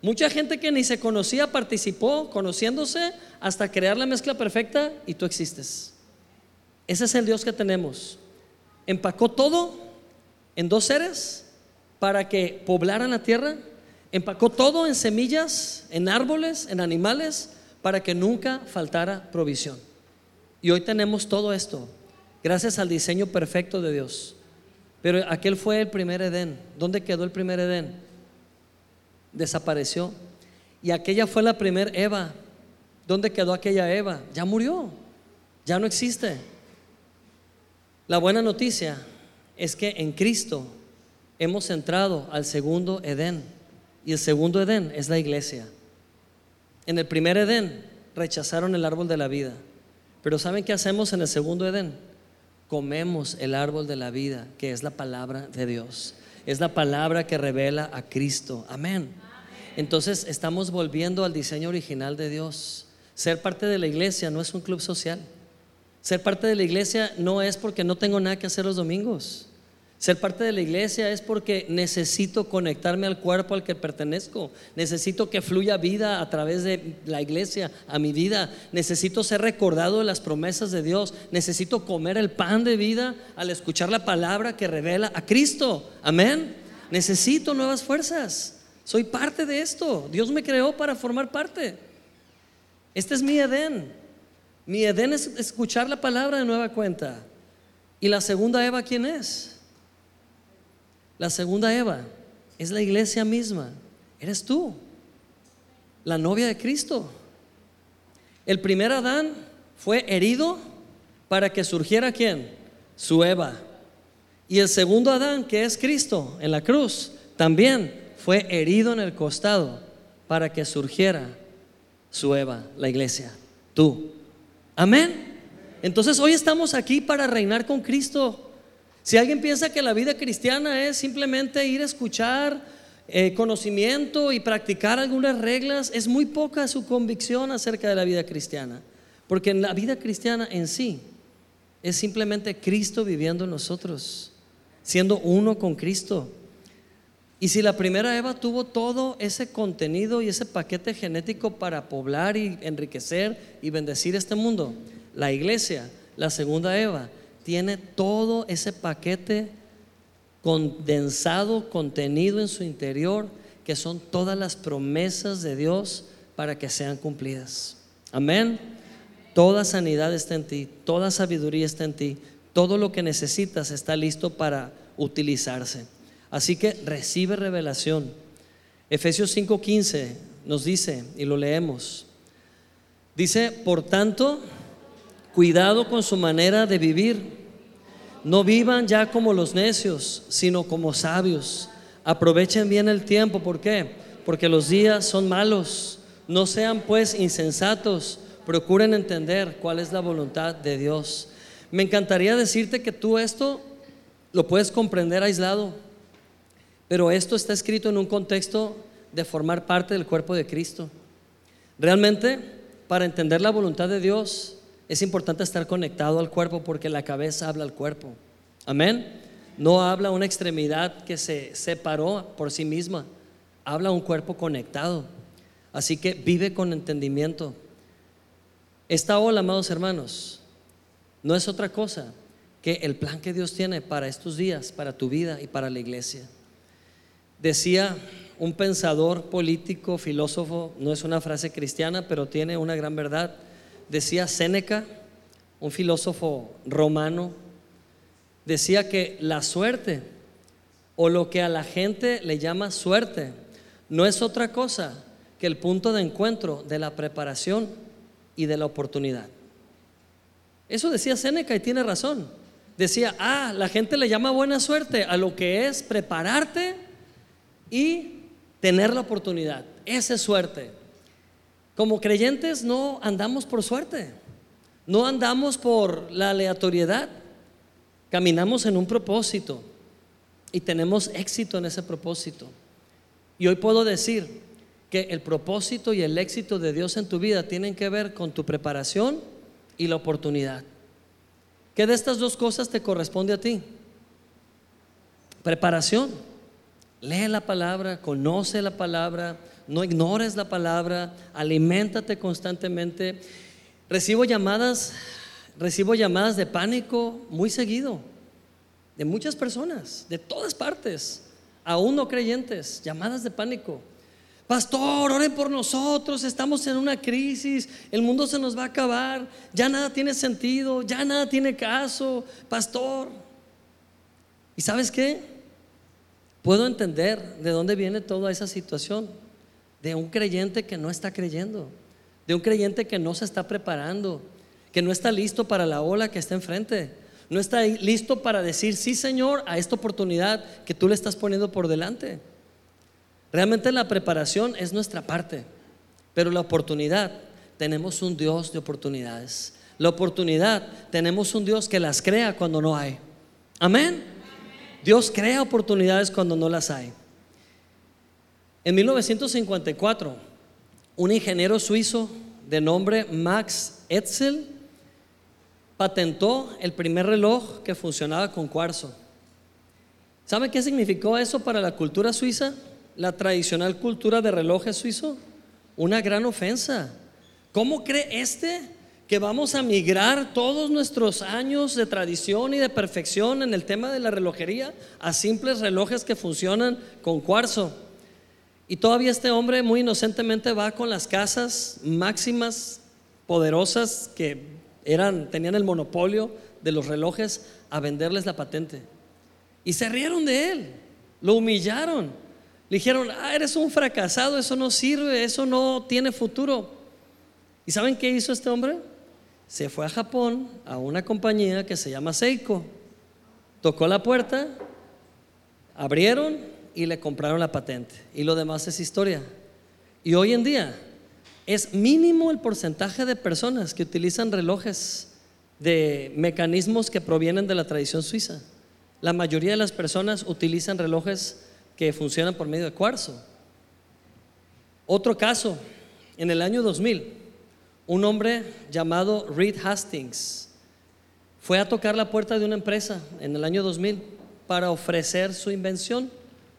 Mucha gente que ni se conocía participó conociéndose hasta crear la mezcla perfecta y tú existes. Ese es el Dios que tenemos. Empacó todo en dos seres para que poblaran la tierra. Empacó todo en semillas, en árboles, en animales, para que nunca faltara provisión. Y hoy tenemos todo esto, gracias al diseño perfecto de Dios. Pero aquel fue el primer Edén. ¿Dónde quedó el primer Edén? Desapareció. Y aquella fue la primer Eva. ¿Dónde quedó aquella Eva? Ya murió. Ya no existe. La buena noticia es que en Cristo hemos entrado al segundo Edén. Y el segundo Edén es la iglesia. En el primer Edén rechazaron el árbol de la vida. Pero ¿saben qué hacemos en el segundo Edén? Comemos el árbol de la vida, que es la palabra de Dios. Es la palabra que revela a Cristo. Amén. Entonces estamos volviendo al diseño original de Dios. Ser parte de la iglesia no es un club social. Ser parte de la iglesia no es porque no tengo nada que hacer los domingos. Ser parte de la iglesia es porque necesito conectarme al cuerpo al que pertenezco. Necesito que fluya vida a través de la iglesia, a mi vida. Necesito ser recordado de las promesas de Dios. Necesito comer el pan de vida al escuchar la palabra que revela a Cristo. Amén. Necesito nuevas fuerzas. Soy parte de esto. Dios me creó para formar parte. Este es mi Edén. Mi Edén es escuchar la palabra de nueva cuenta. ¿Y la segunda Eva quién es? La segunda Eva es la iglesia misma. Eres tú, la novia de Cristo. El primer Adán fue herido para que surgiera quién? Su Eva. Y el segundo Adán, que es Cristo en la cruz, también fue herido en el costado para que surgiera su Eva, la iglesia, tú. Amén. Entonces hoy estamos aquí para reinar con Cristo. Si alguien piensa que la vida cristiana es simplemente ir a escuchar eh, conocimiento y practicar algunas reglas, es muy poca su convicción acerca de la vida cristiana. Porque la vida cristiana en sí es simplemente Cristo viviendo en nosotros, siendo uno con Cristo. Y si la primera Eva tuvo todo ese contenido y ese paquete genético para poblar y enriquecer y bendecir este mundo, la iglesia, la segunda Eva, tiene todo ese paquete condensado, contenido en su interior, que son todas las promesas de Dios para que sean cumplidas. Amén. Toda sanidad está en ti, toda sabiduría está en ti, todo lo que necesitas está listo para utilizarse. Así que recibe revelación. Efesios 5:15 nos dice, y lo leemos, dice, por tanto, Cuidado con su manera de vivir. No vivan ya como los necios, sino como sabios. Aprovechen bien el tiempo. ¿Por qué? Porque los días son malos. No sean pues insensatos. Procuren entender cuál es la voluntad de Dios. Me encantaría decirte que tú esto lo puedes comprender aislado, pero esto está escrito en un contexto de formar parte del cuerpo de Cristo. Realmente, para entender la voluntad de Dios, es importante estar conectado al cuerpo porque la cabeza habla al cuerpo. Amén. No habla una extremidad que se separó por sí misma, habla un cuerpo conectado. Así que vive con entendimiento. Esta ola, amados hermanos, no es otra cosa que el plan que Dios tiene para estos días, para tu vida y para la iglesia. Decía un pensador político, filósofo, no es una frase cristiana, pero tiene una gran verdad. Decía Séneca, un filósofo romano, decía que la suerte o lo que a la gente le llama suerte no es otra cosa que el punto de encuentro de la preparación y de la oportunidad. Eso decía Séneca y tiene razón. Decía, ah, la gente le llama buena suerte a lo que es prepararte y tener la oportunidad. Esa es suerte. Como creyentes no andamos por suerte, no andamos por la aleatoriedad. Caminamos en un propósito y tenemos éxito en ese propósito. Y hoy puedo decir que el propósito y el éxito de Dios en tu vida tienen que ver con tu preparación y la oportunidad. ¿Qué de estas dos cosas te corresponde a ti? Preparación. Lee la palabra, conoce la palabra, no ignores la palabra, aliméntate constantemente. Recibo llamadas Recibo llamadas de pánico muy seguido, de muchas personas, de todas partes, aún no creyentes, llamadas de pánico. Pastor, oren por nosotros, estamos en una crisis, el mundo se nos va a acabar, ya nada tiene sentido, ya nada tiene caso, pastor. ¿Y sabes qué? Puedo entender de dónde viene toda esa situación, de un creyente que no está creyendo, de un creyente que no se está preparando, que no está listo para la ola que está enfrente. No está listo para decir, sí Señor, a esta oportunidad que tú le estás poniendo por delante. Realmente la preparación es nuestra parte, pero la oportunidad, tenemos un Dios de oportunidades. La oportunidad, tenemos un Dios que las crea cuando no hay. Amén. Dios crea oportunidades cuando no las hay. En 1954, un ingeniero suizo de nombre Max Etzel patentó el primer reloj que funcionaba con cuarzo. ¿Sabe qué significó eso para la cultura suiza? La tradicional cultura de relojes suizo. Una gran ofensa. ¿Cómo cree este que vamos a migrar todos nuestros años de tradición y de perfección en el tema de la relojería a simples relojes que funcionan con cuarzo? Y todavía este hombre muy inocentemente va con las casas máximas poderosas que eran, tenían el monopolio de los relojes a venderles la patente. Y se rieron de él, lo humillaron. Le dijeron, ah, eres un fracasado, eso no sirve, eso no tiene futuro. ¿Y saben qué hizo este hombre? Se fue a Japón a una compañía que se llama Seiko. Tocó la puerta, abrieron y le compraron la patente. Y lo demás es historia. Y hoy en día es mínimo el porcentaje de personas que utilizan relojes de mecanismos que provienen de la tradición suiza. La mayoría de las personas utilizan relojes que funcionan por medio de cuarzo. Otro caso, en el año 2000, un hombre llamado Reed Hastings fue a tocar la puerta de una empresa en el año 2000 para ofrecer su invención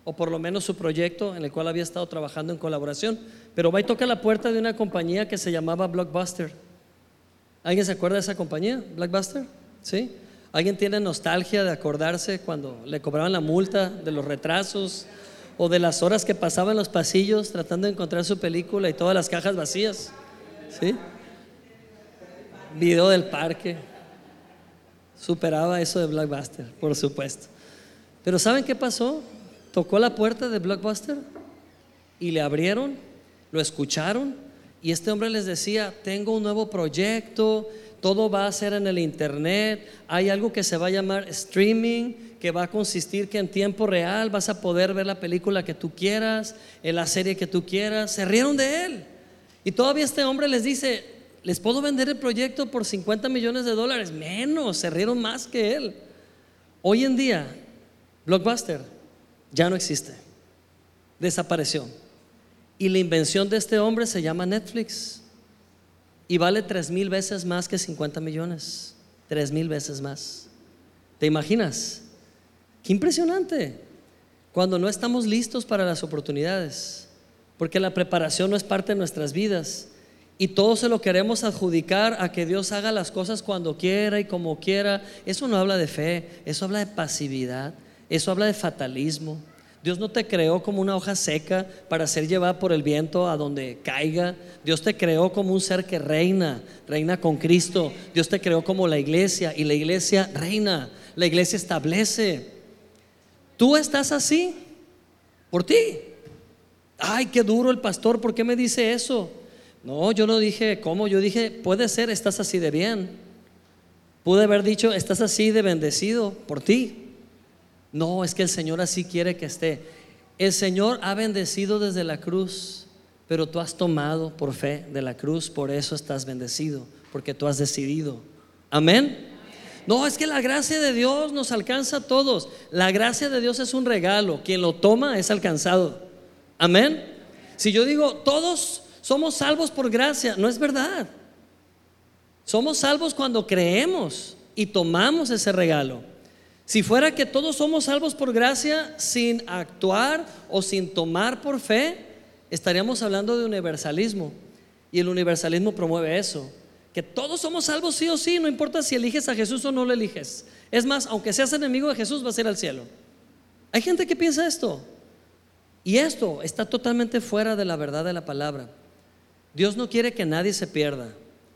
o por lo menos su proyecto en el cual había estado trabajando en colaboración. Pero va y toca la puerta de una compañía que se llamaba Blockbuster. ¿Alguien se acuerda de esa compañía, Blockbuster? ¿Sí? ¿Alguien tiene nostalgia de acordarse cuando le cobraban la multa de los retrasos o de las horas que pasaba en los pasillos tratando de encontrar su película y todas las cajas vacías? ¿Sí? Video del parque. Superaba eso de Blockbuster, por supuesto. Pero ¿saben qué pasó? Tocó la puerta de Blockbuster y le abrieron, lo escucharon y este hombre les decía, tengo un nuevo proyecto, todo va a ser en el internet, hay algo que se va a llamar streaming, que va a consistir que en tiempo real vas a poder ver la película que tú quieras, en la serie que tú quieras. Se rieron de él. Y todavía este hombre les dice, les puedo vender el proyecto por 50 millones de dólares, menos, se rieron más que él. Hoy en día, Blockbuster ya no existe. Desapareció. Y la invención de este hombre se llama Netflix. y vale tres mil veces más que 50 millones. Tres mil veces más. ¿Te imaginas? Qué impresionante. Cuando no estamos listos para las oportunidades, porque la preparación no es parte de nuestras vidas y todo se lo queremos adjudicar a que Dios haga las cosas cuando quiera y como quiera. Eso no habla de fe, eso habla de pasividad, eso habla de fatalismo. Dios no te creó como una hoja seca para ser llevada por el viento a donde caiga. Dios te creó como un ser que reina, reina con Cristo. Dios te creó como la iglesia y la iglesia reina, la iglesia establece. Tú estás así por ti. Ay, qué duro el pastor, ¿por qué me dice eso? No, yo no dije cómo, yo dije, puede ser, estás así de bien. Pude haber dicho, estás así de bendecido por ti. No, es que el Señor así quiere que esté. El Señor ha bendecido desde la cruz, pero tú has tomado por fe de la cruz, por eso estás bendecido, porque tú has decidido. Amén. No, es que la gracia de Dios nos alcanza a todos. La gracia de Dios es un regalo. Quien lo toma es alcanzado. Amén. Si yo digo, todos somos salvos por gracia, no es verdad. Somos salvos cuando creemos y tomamos ese regalo. Si fuera que todos somos salvos por gracia sin actuar o sin tomar por fe, estaríamos hablando de universalismo. Y el universalismo promueve eso, que todos somos salvos sí o sí, no importa si eliges a Jesús o no lo eliges. Es más, aunque seas enemigo de Jesús, vas a ir al cielo. Hay gente que piensa esto. Y esto está totalmente fuera de la verdad de la palabra. Dios no quiere que nadie se pierda,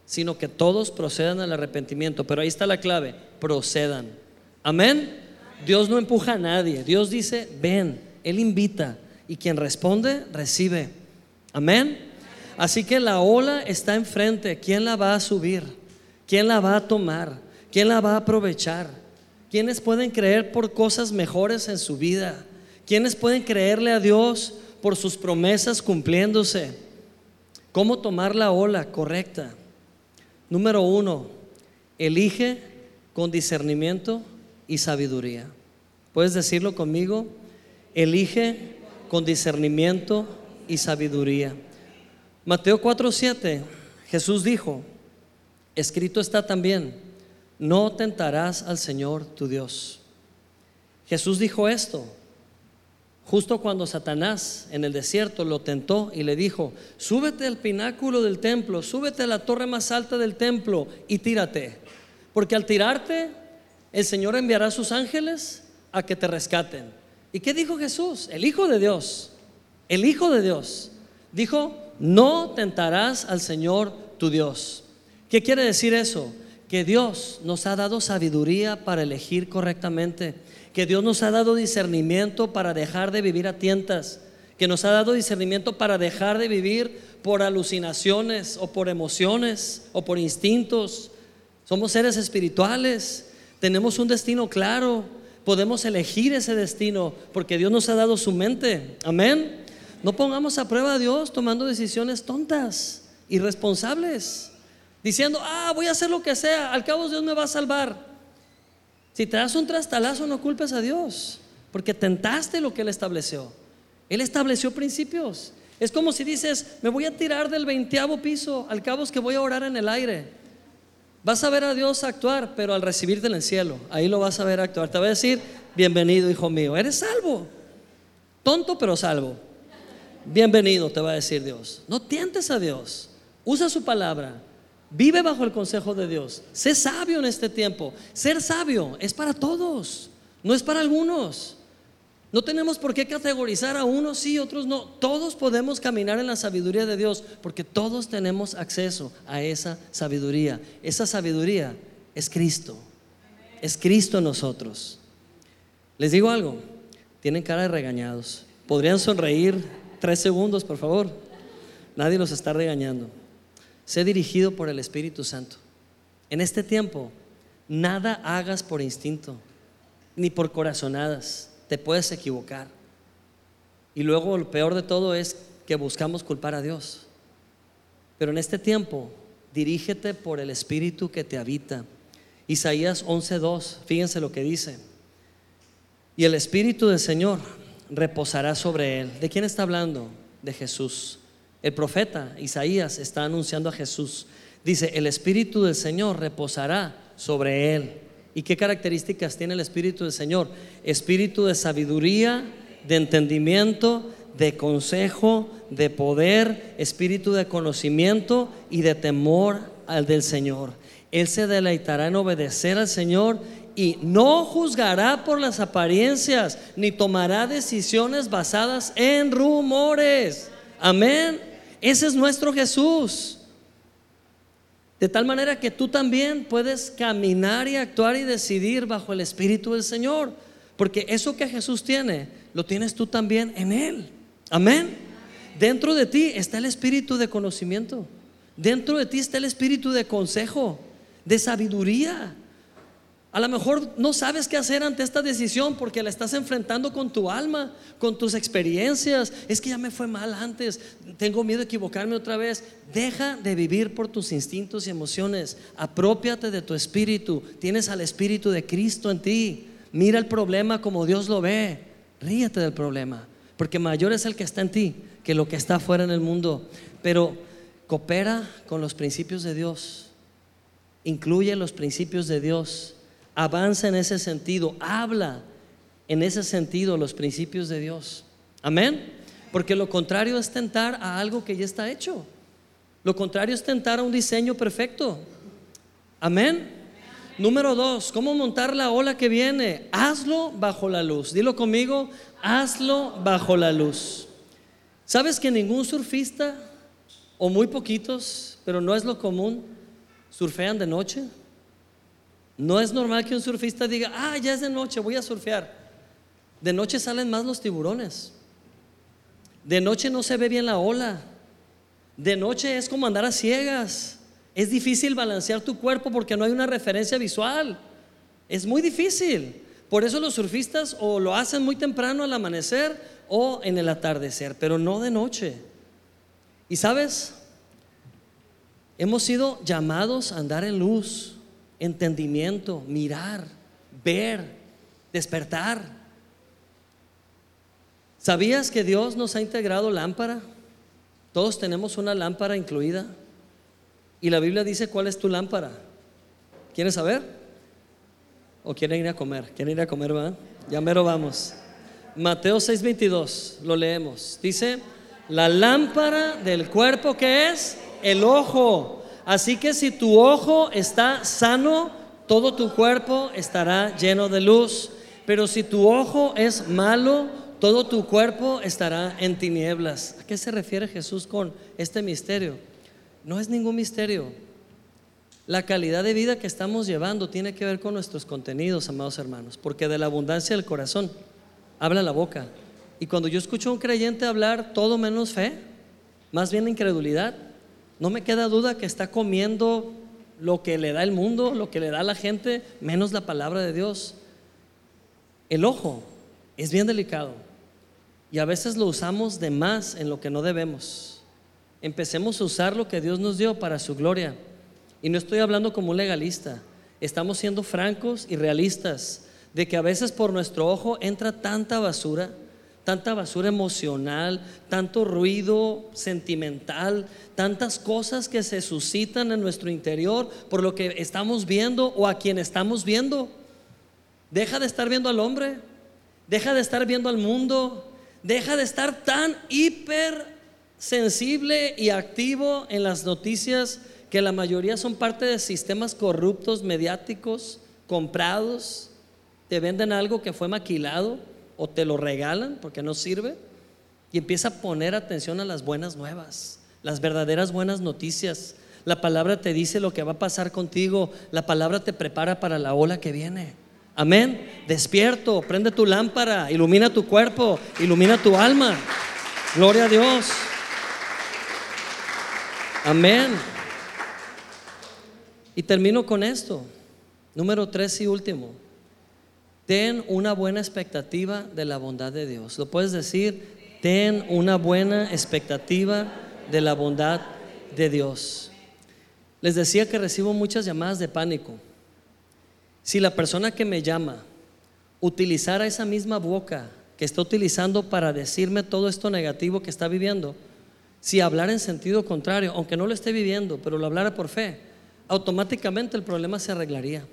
sino que todos procedan al arrepentimiento. Pero ahí está la clave, procedan. Amén. Dios no empuja a nadie. Dios dice, ven. Él invita. Y quien responde, recibe. Amén. Así que la ola está enfrente. ¿Quién la va a subir? ¿Quién la va a tomar? ¿Quién la va a aprovechar? ¿Quiénes pueden creer por cosas mejores en su vida? ¿Quiénes pueden creerle a Dios por sus promesas cumpliéndose? ¿Cómo tomar la ola correcta? Número uno, elige con discernimiento y sabiduría. ¿Puedes decirlo conmigo? Elige con discernimiento y sabiduría. Mateo 4:7, Jesús dijo, escrito está también, no tentarás al Señor tu Dios. Jesús dijo esto justo cuando Satanás en el desierto lo tentó y le dijo, súbete al pináculo del templo, súbete a la torre más alta del templo y tírate, porque al tirarte el Señor enviará a sus ángeles a que te rescaten. ¿Y qué dijo Jesús? El Hijo de Dios, el Hijo de Dios, dijo, no tentarás al Señor tu Dios. ¿Qué quiere decir eso? Que Dios nos ha dado sabiduría para elegir correctamente, que Dios nos ha dado discernimiento para dejar de vivir a tientas, que nos ha dado discernimiento para dejar de vivir por alucinaciones o por emociones o por instintos. Somos seres espirituales tenemos un destino claro, podemos elegir ese destino porque Dios nos ha dado su mente. Amén. No pongamos a prueba a Dios tomando decisiones tontas, irresponsables, diciendo, ah, voy a hacer lo que sea, al cabo Dios me va a salvar. Si te das un trastalazo, no culpes a Dios, porque tentaste lo que Él estableció. Él estableció principios. Es como si dices, me voy a tirar del veinteavo piso, al cabo es que voy a orar en el aire. Vas a ver a Dios actuar, pero al recibirte en el cielo, ahí lo vas a ver actuar. Te va a decir, bienvenido hijo mío, eres salvo. Tonto pero salvo. Bienvenido, te va a decir Dios. No tientes a Dios. Usa su palabra. Vive bajo el consejo de Dios. Sé sabio en este tiempo. Ser sabio es para todos, no es para algunos. No tenemos por qué categorizar a unos sí, otros no. Todos podemos caminar en la sabiduría de Dios porque todos tenemos acceso a esa sabiduría. Esa sabiduría es Cristo. Es Cristo en nosotros. Les digo algo, tienen cara de regañados. ¿Podrían sonreír tres segundos, por favor? Nadie los está regañando. Sé dirigido por el Espíritu Santo. En este tiempo, nada hagas por instinto, ni por corazonadas te puedes equivocar. Y luego lo peor de todo es que buscamos culpar a Dios. Pero en este tiempo, dirígete por el Espíritu que te habita. Isaías 11:2, fíjense lo que dice. Y el Espíritu del Señor reposará sobre él. ¿De quién está hablando? De Jesús. El profeta Isaías está anunciando a Jesús. Dice, el Espíritu del Señor reposará sobre él. ¿Y qué características tiene el Espíritu del Señor? Espíritu de sabiduría, de entendimiento, de consejo, de poder, espíritu de conocimiento y de temor al del Señor. Él se deleitará en obedecer al Señor y no juzgará por las apariencias, ni tomará decisiones basadas en rumores. Amén. Ese es nuestro Jesús. De tal manera que tú también puedes caminar y actuar y decidir bajo el Espíritu del Señor. Porque eso que Jesús tiene, lo tienes tú también en Él. Amén. Dentro de ti está el Espíritu de conocimiento. Dentro de ti está el Espíritu de consejo, de sabiduría. A lo mejor no sabes qué hacer ante esta decisión porque la estás enfrentando con tu alma, con tus experiencias. Es que ya me fue mal antes, tengo miedo de equivocarme otra vez. Deja de vivir por tus instintos y emociones. Apropiate de tu espíritu. Tienes al espíritu de Cristo en ti. Mira el problema como Dios lo ve. Ríete del problema, porque mayor es el que está en ti que lo que está afuera en el mundo. Pero coopera con los principios de Dios. Incluye los principios de Dios avanza en ese sentido, habla en ese sentido los principios de Dios. Amén. Porque lo contrario es tentar a algo que ya está hecho. Lo contrario es tentar a un diseño perfecto. Amén. Número dos, ¿cómo montar la ola que viene? Hazlo bajo la luz. Dilo conmigo, hazlo bajo la luz. ¿Sabes que ningún surfista, o muy poquitos, pero no es lo común, surfean de noche? No es normal que un surfista diga, ah, ya es de noche, voy a surfear. De noche salen más los tiburones. De noche no se ve bien la ola. De noche es como andar a ciegas. Es difícil balancear tu cuerpo porque no hay una referencia visual. Es muy difícil. Por eso los surfistas o lo hacen muy temprano al amanecer o en el atardecer, pero no de noche. Y sabes, hemos sido llamados a andar en luz entendimiento, mirar, ver, despertar. ¿Sabías que Dios nos ha integrado lámpara? Todos tenemos una lámpara incluida. Y la Biblia dice cuál es tu lámpara. ¿Quieres saber? ¿O quieren ir a comer? ¿Quieren ir a comer, va? Ya mero vamos. Mateo 6:22, lo leemos. Dice, la lámpara del cuerpo que es el ojo. Así que si tu ojo está sano, todo tu cuerpo estará lleno de luz. Pero si tu ojo es malo, todo tu cuerpo estará en tinieblas. ¿A qué se refiere Jesús con este misterio? No es ningún misterio. La calidad de vida que estamos llevando tiene que ver con nuestros contenidos, amados hermanos, porque de la abundancia del corazón habla la boca. Y cuando yo escucho a un creyente hablar todo menos fe, más bien incredulidad, no me queda duda que está comiendo lo que le da el mundo, lo que le da la gente, menos la palabra de Dios. El ojo es bien delicado y a veces lo usamos de más en lo que no debemos. Empecemos a usar lo que Dios nos dio para su gloria. Y no estoy hablando como un legalista, estamos siendo francos y realistas de que a veces por nuestro ojo entra tanta basura tanta basura emocional, tanto ruido sentimental, tantas cosas que se suscitan en nuestro interior por lo que estamos viendo o a quien estamos viendo. Deja de estar viendo al hombre, deja de estar viendo al mundo, deja de estar tan hiper sensible y activo en las noticias que la mayoría son parte de sistemas corruptos, mediáticos, comprados, te venden algo que fue maquilado o te lo regalan porque no sirve y empieza a poner atención a las buenas nuevas, las verdaderas buenas noticias. La palabra te dice lo que va a pasar contigo, la palabra te prepara para la ola que viene. Amén. Despierto, prende tu lámpara, ilumina tu cuerpo, ilumina tu alma. Gloria a Dios. Amén. Y termino con esto. Número tres y último. Ten una buena expectativa de la bondad de Dios. ¿Lo puedes decir? Ten una buena expectativa de la bondad de Dios. Les decía que recibo muchas llamadas de pánico. Si la persona que me llama utilizara esa misma boca que está utilizando para decirme todo esto negativo que está viviendo, si hablara en sentido contrario, aunque no lo esté viviendo, pero lo hablara por fe, automáticamente el problema se arreglaría.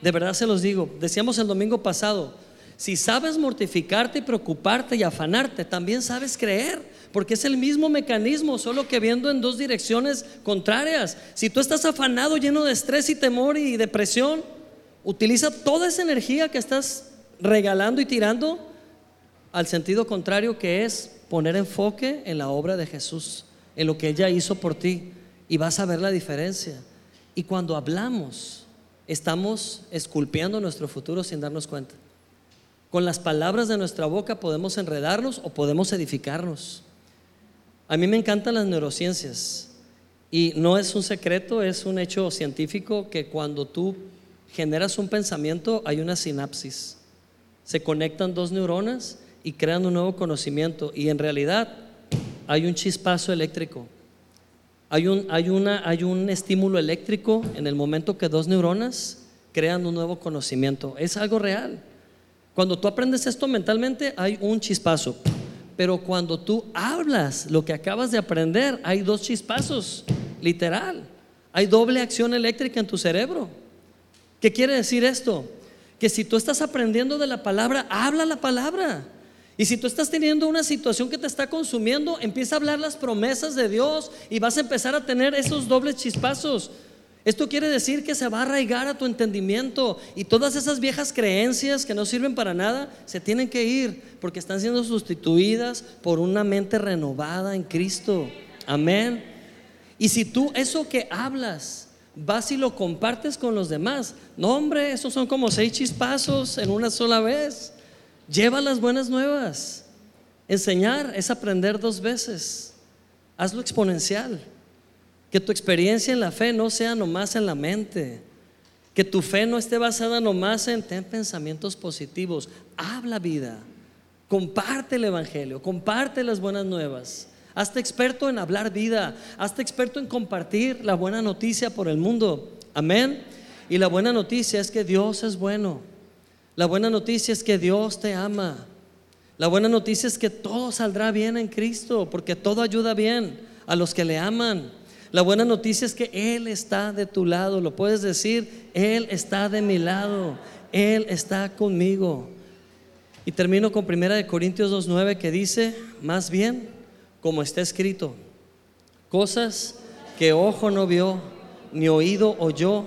De verdad se los digo, decíamos el domingo pasado, si sabes mortificarte preocuparte y afanarte, también sabes creer, porque es el mismo mecanismo, solo que viendo en dos direcciones contrarias. Si tú estás afanado, lleno de estrés y temor y depresión, utiliza toda esa energía que estás regalando y tirando al sentido contrario que es poner enfoque en la obra de Jesús, en lo que ella hizo por ti y vas a ver la diferencia. Y cuando hablamos, estamos esculpiendo nuestro futuro sin darnos cuenta. Con las palabras de nuestra boca podemos enredarnos o podemos edificarnos. A mí me encantan las neurociencias y no es un secreto, es un hecho científico que cuando tú generas un pensamiento hay una sinapsis. Se conectan dos neuronas y crean un nuevo conocimiento y en realidad hay un chispazo eléctrico. Hay un, hay, una, hay un estímulo eléctrico en el momento que dos neuronas crean un nuevo conocimiento. Es algo real. Cuando tú aprendes esto mentalmente hay un chispazo, pero cuando tú hablas lo que acabas de aprender hay dos chispazos, literal. Hay doble acción eléctrica en tu cerebro. ¿Qué quiere decir esto? Que si tú estás aprendiendo de la palabra, habla la palabra. Y si tú estás teniendo una situación que te está consumiendo, empieza a hablar las promesas de Dios y vas a empezar a tener esos dobles chispazos. Esto quiere decir que se va a arraigar a tu entendimiento y todas esas viejas creencias que no sirven para nada se tienen que ir porque están siendo sustituidas por una mente renovada en Cristo. Amén. Y si tú eso que hablas vas y lo compartes con los demás, no hombre, esos son como seis chispazos en una sola vez. Lleva las buenas nuevas. Enseñar es aprender dos veces. Hazlo exponencial. Que tu experiencia en la fe no sea nomás en la mente. Que tu fe no esté basada nomás en tener pensamientos positivos. Habla vida. Comparte el Evangelio. Comparte las buenas nuevas. Hazte experto en hablar vida. Hazte experto en compartir la buena noticia por el mundo. Amén. Y la buena noticia es que Dios es bueno. La buena noticia es que Dios te ama. La buena noticia es que todo saldrá bien en Cristo, porque todo ayuda bien a los que le aman. La buena noticia es que Él está de tu lado, lo puedes decir, Él está de mi lado, Él está conmigo. Y termino con 1 Corintios 2.9 que dice, más bien, como está escrito, cosas que ojo no vio, ni oído oyó,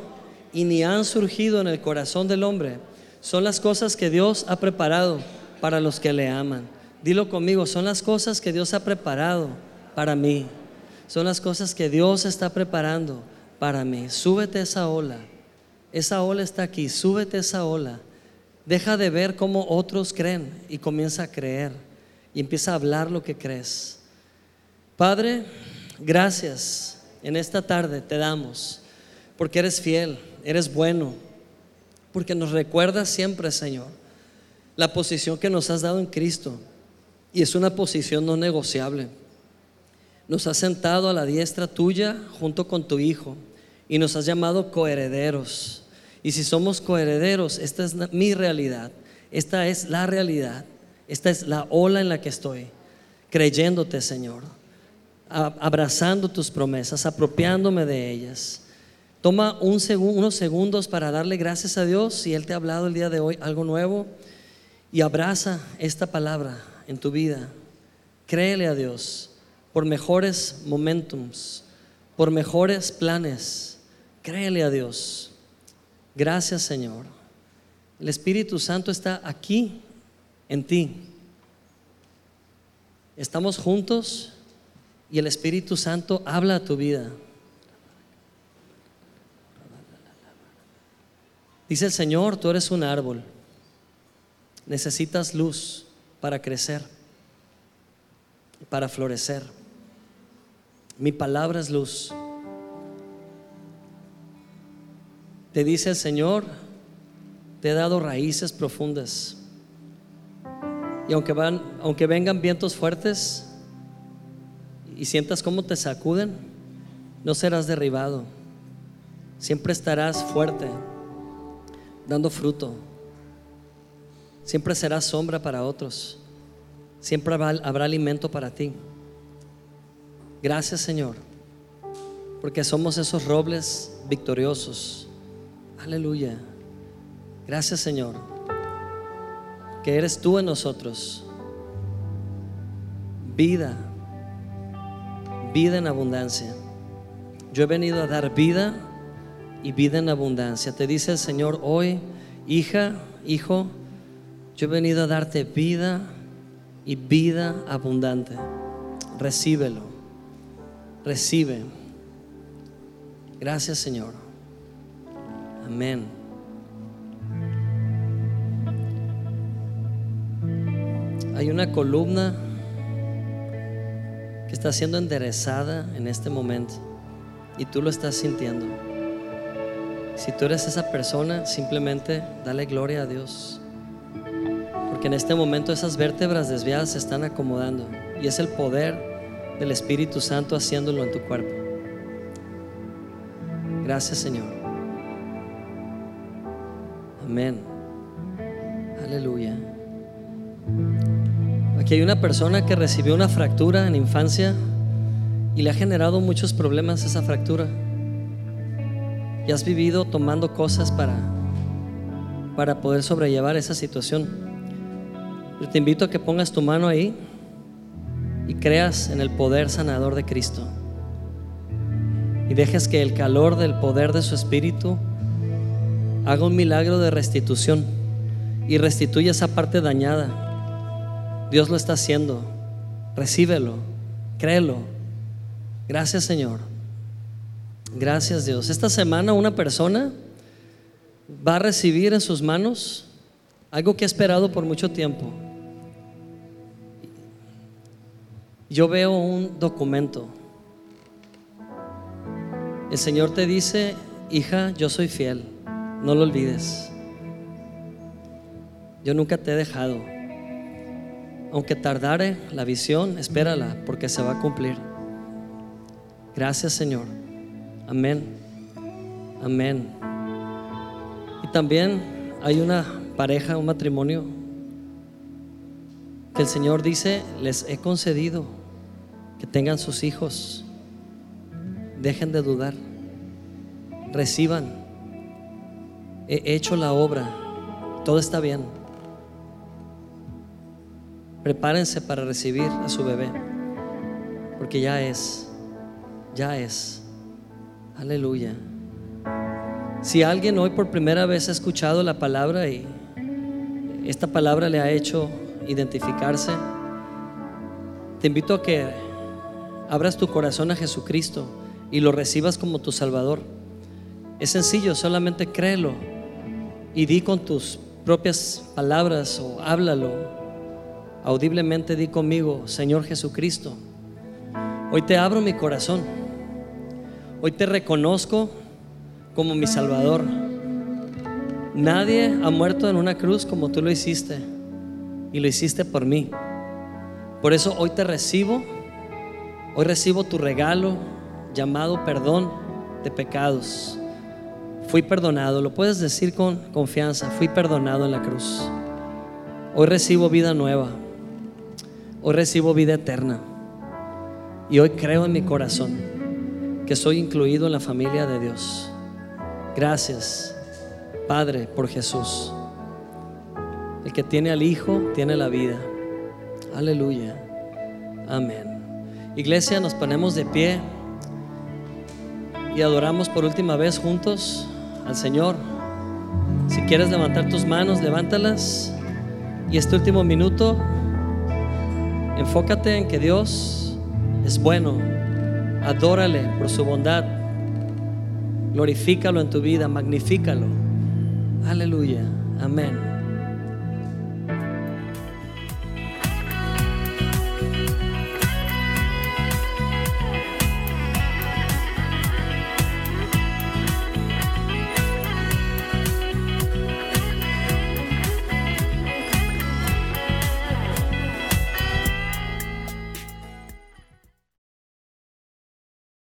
y ni han surgido en el corazón del hombre, son las cosas que Dios ha preparado para los que le aman. Dilo conmigo, son las cosas que Dios ha preparado para mí son las cosas que Dios está preparando para mí. Súbete esa ola. Esa ola está aquí. Súbete esa ola. Deja de ver cómo otros creen y comienza a creer. Y empieza a hablar lo que crees. Padre, gracias. En esta tarde te damos. Porque eres fiel, eres bueno. Porque nos recuerdas siempre, Señor, la posición que nos has dado en Cristo. Y es una posición no negociable nos has sentado a la diestra tuya junto con tu Hijo y nos has llamado coherederos. Y si somos coherederos, esta es mi realidad, esta es la realidad, esta es la ola en la que estoy, creyéndote, Señor, abrazando tus promesas, apropiándome de ellas. Toma un unos segundos para darle gracias a Dios si Él te ha hablado el día de hoy algo nuevo y abraza esta palabra en tu vida. Créele a Dios por mejores momentums, por mejores planes. Créele a Dios. Gracias Señor. El Espíritu Santo está aquí en ti. Estamos juntos y el Espíritu Santo habla a tu vida. Dice el Señor, tú eres un árbol. Necesitas luz para crecer, para florecer. Mi palabra es luz. Te dice el Señor, te he dado raíces profundas. Y aunque, van, aunque vengan vientos fuertes y sientas cómo te sacuden, no serás derribado. Siempre estarás fuerte, dando fruto. Siempre serás sombra para otros. Siempre habrá alimento para ti. Gracias Señor, porque somos esos robles victoriosos. Aleluya. Gracias Señor, que eres tú en nosotros. Vida, vida en abundancia. Yo he venido a dar vida y vida en abundancia. Te dice el Señor hoy, hija, hijo, yo he venido a darte vida y vida abundante. Recíbelo. Recibe. Gracias Señor. Amén. Hay una columna que está siendo enderezada en este momento y tú lo estás sintiendo. Si tú eres esa persona, simplemente dale gloria a Dios. Porque en este momento esas vértebras desviadas se están acomodando y es el poder del Espíritu Santo haciéndolo en tu cuerpo. Gracias Señor. Amén. Aleluya. Aquí hay una persona que recibió una fractura en infancia y le ha generado muchos problemas esa fractura. Y has vivido tomando cosas para, para poder sobrellevar esa situación. Yo te invito a que pongas tu mano ahí y creas en el poder sanador de Cristo. Y dejes que el calor del poder de su Espíritu haga un milagro de restitución y restituya esa parte dañada. Dios lo está haciendo. Recíbelo, créelo. Gracias Señor. Gracias Dios. Esta semana una persona va a recibir en sus manos algo que ha esperado por mucho tiempo. yo veo un documento. El Señor te dice, hija, yo soy fiel, no lo olvides. Yo nunca te he dejado. Aunque tardare la visión, espérala, porque se va a cumplir. Gracias Señor. Amén. Amén. Y también hay una pareja, un matrimonio, que el Señor dice, les he concedido que tengan sus hijos. Dejen de dudar. Reciban. He hecho la obra. Todo está bien. Prepárense para recibir a su bebé. Porque ya es. Ya es. Aleluya. Si alguien hoy por primera vez ha escuchado la palabra y esta palabra le ha hecho identificarse, te invito a que abras tu corazón a Jesucristo y lo recibas como tu Salvador. Es sencillo, solamente créelo y di con tus propias palabras o háblalo. Audiblemente di conmigo, Señor Jesucristo, hoy te abro mi corazón. Hoy te reconozco como mi Salvador. Nadie ha muerto en una cruz como tú lo hiciste y lo hiciste por mí. Por eso hoy te recibo Hoy recibo tu regalo llamado perdón de pecados. Fui perdonado, lo puedes decir con confianza, fui perdonado en la cruz. Hoy recibo vida nueva. Hoy recibo vida eterna. Y hoy creo en mi corazón que soy incluido en la familia de Dios. Gracias, Padre, por Jesús. El que tiene al Hijo tiene la vida. Aleluya. Amén. Iglesia, nos ponemos de pie y adoramos por última vez juntos al Señor. Si quieres levantar tus manos, levántalas. Y este último minuto, enfócate en que Dios es bueno. Adórale por su bondad. Glorifícalo en tu vida, magnifícalo. Aleluya. Amén.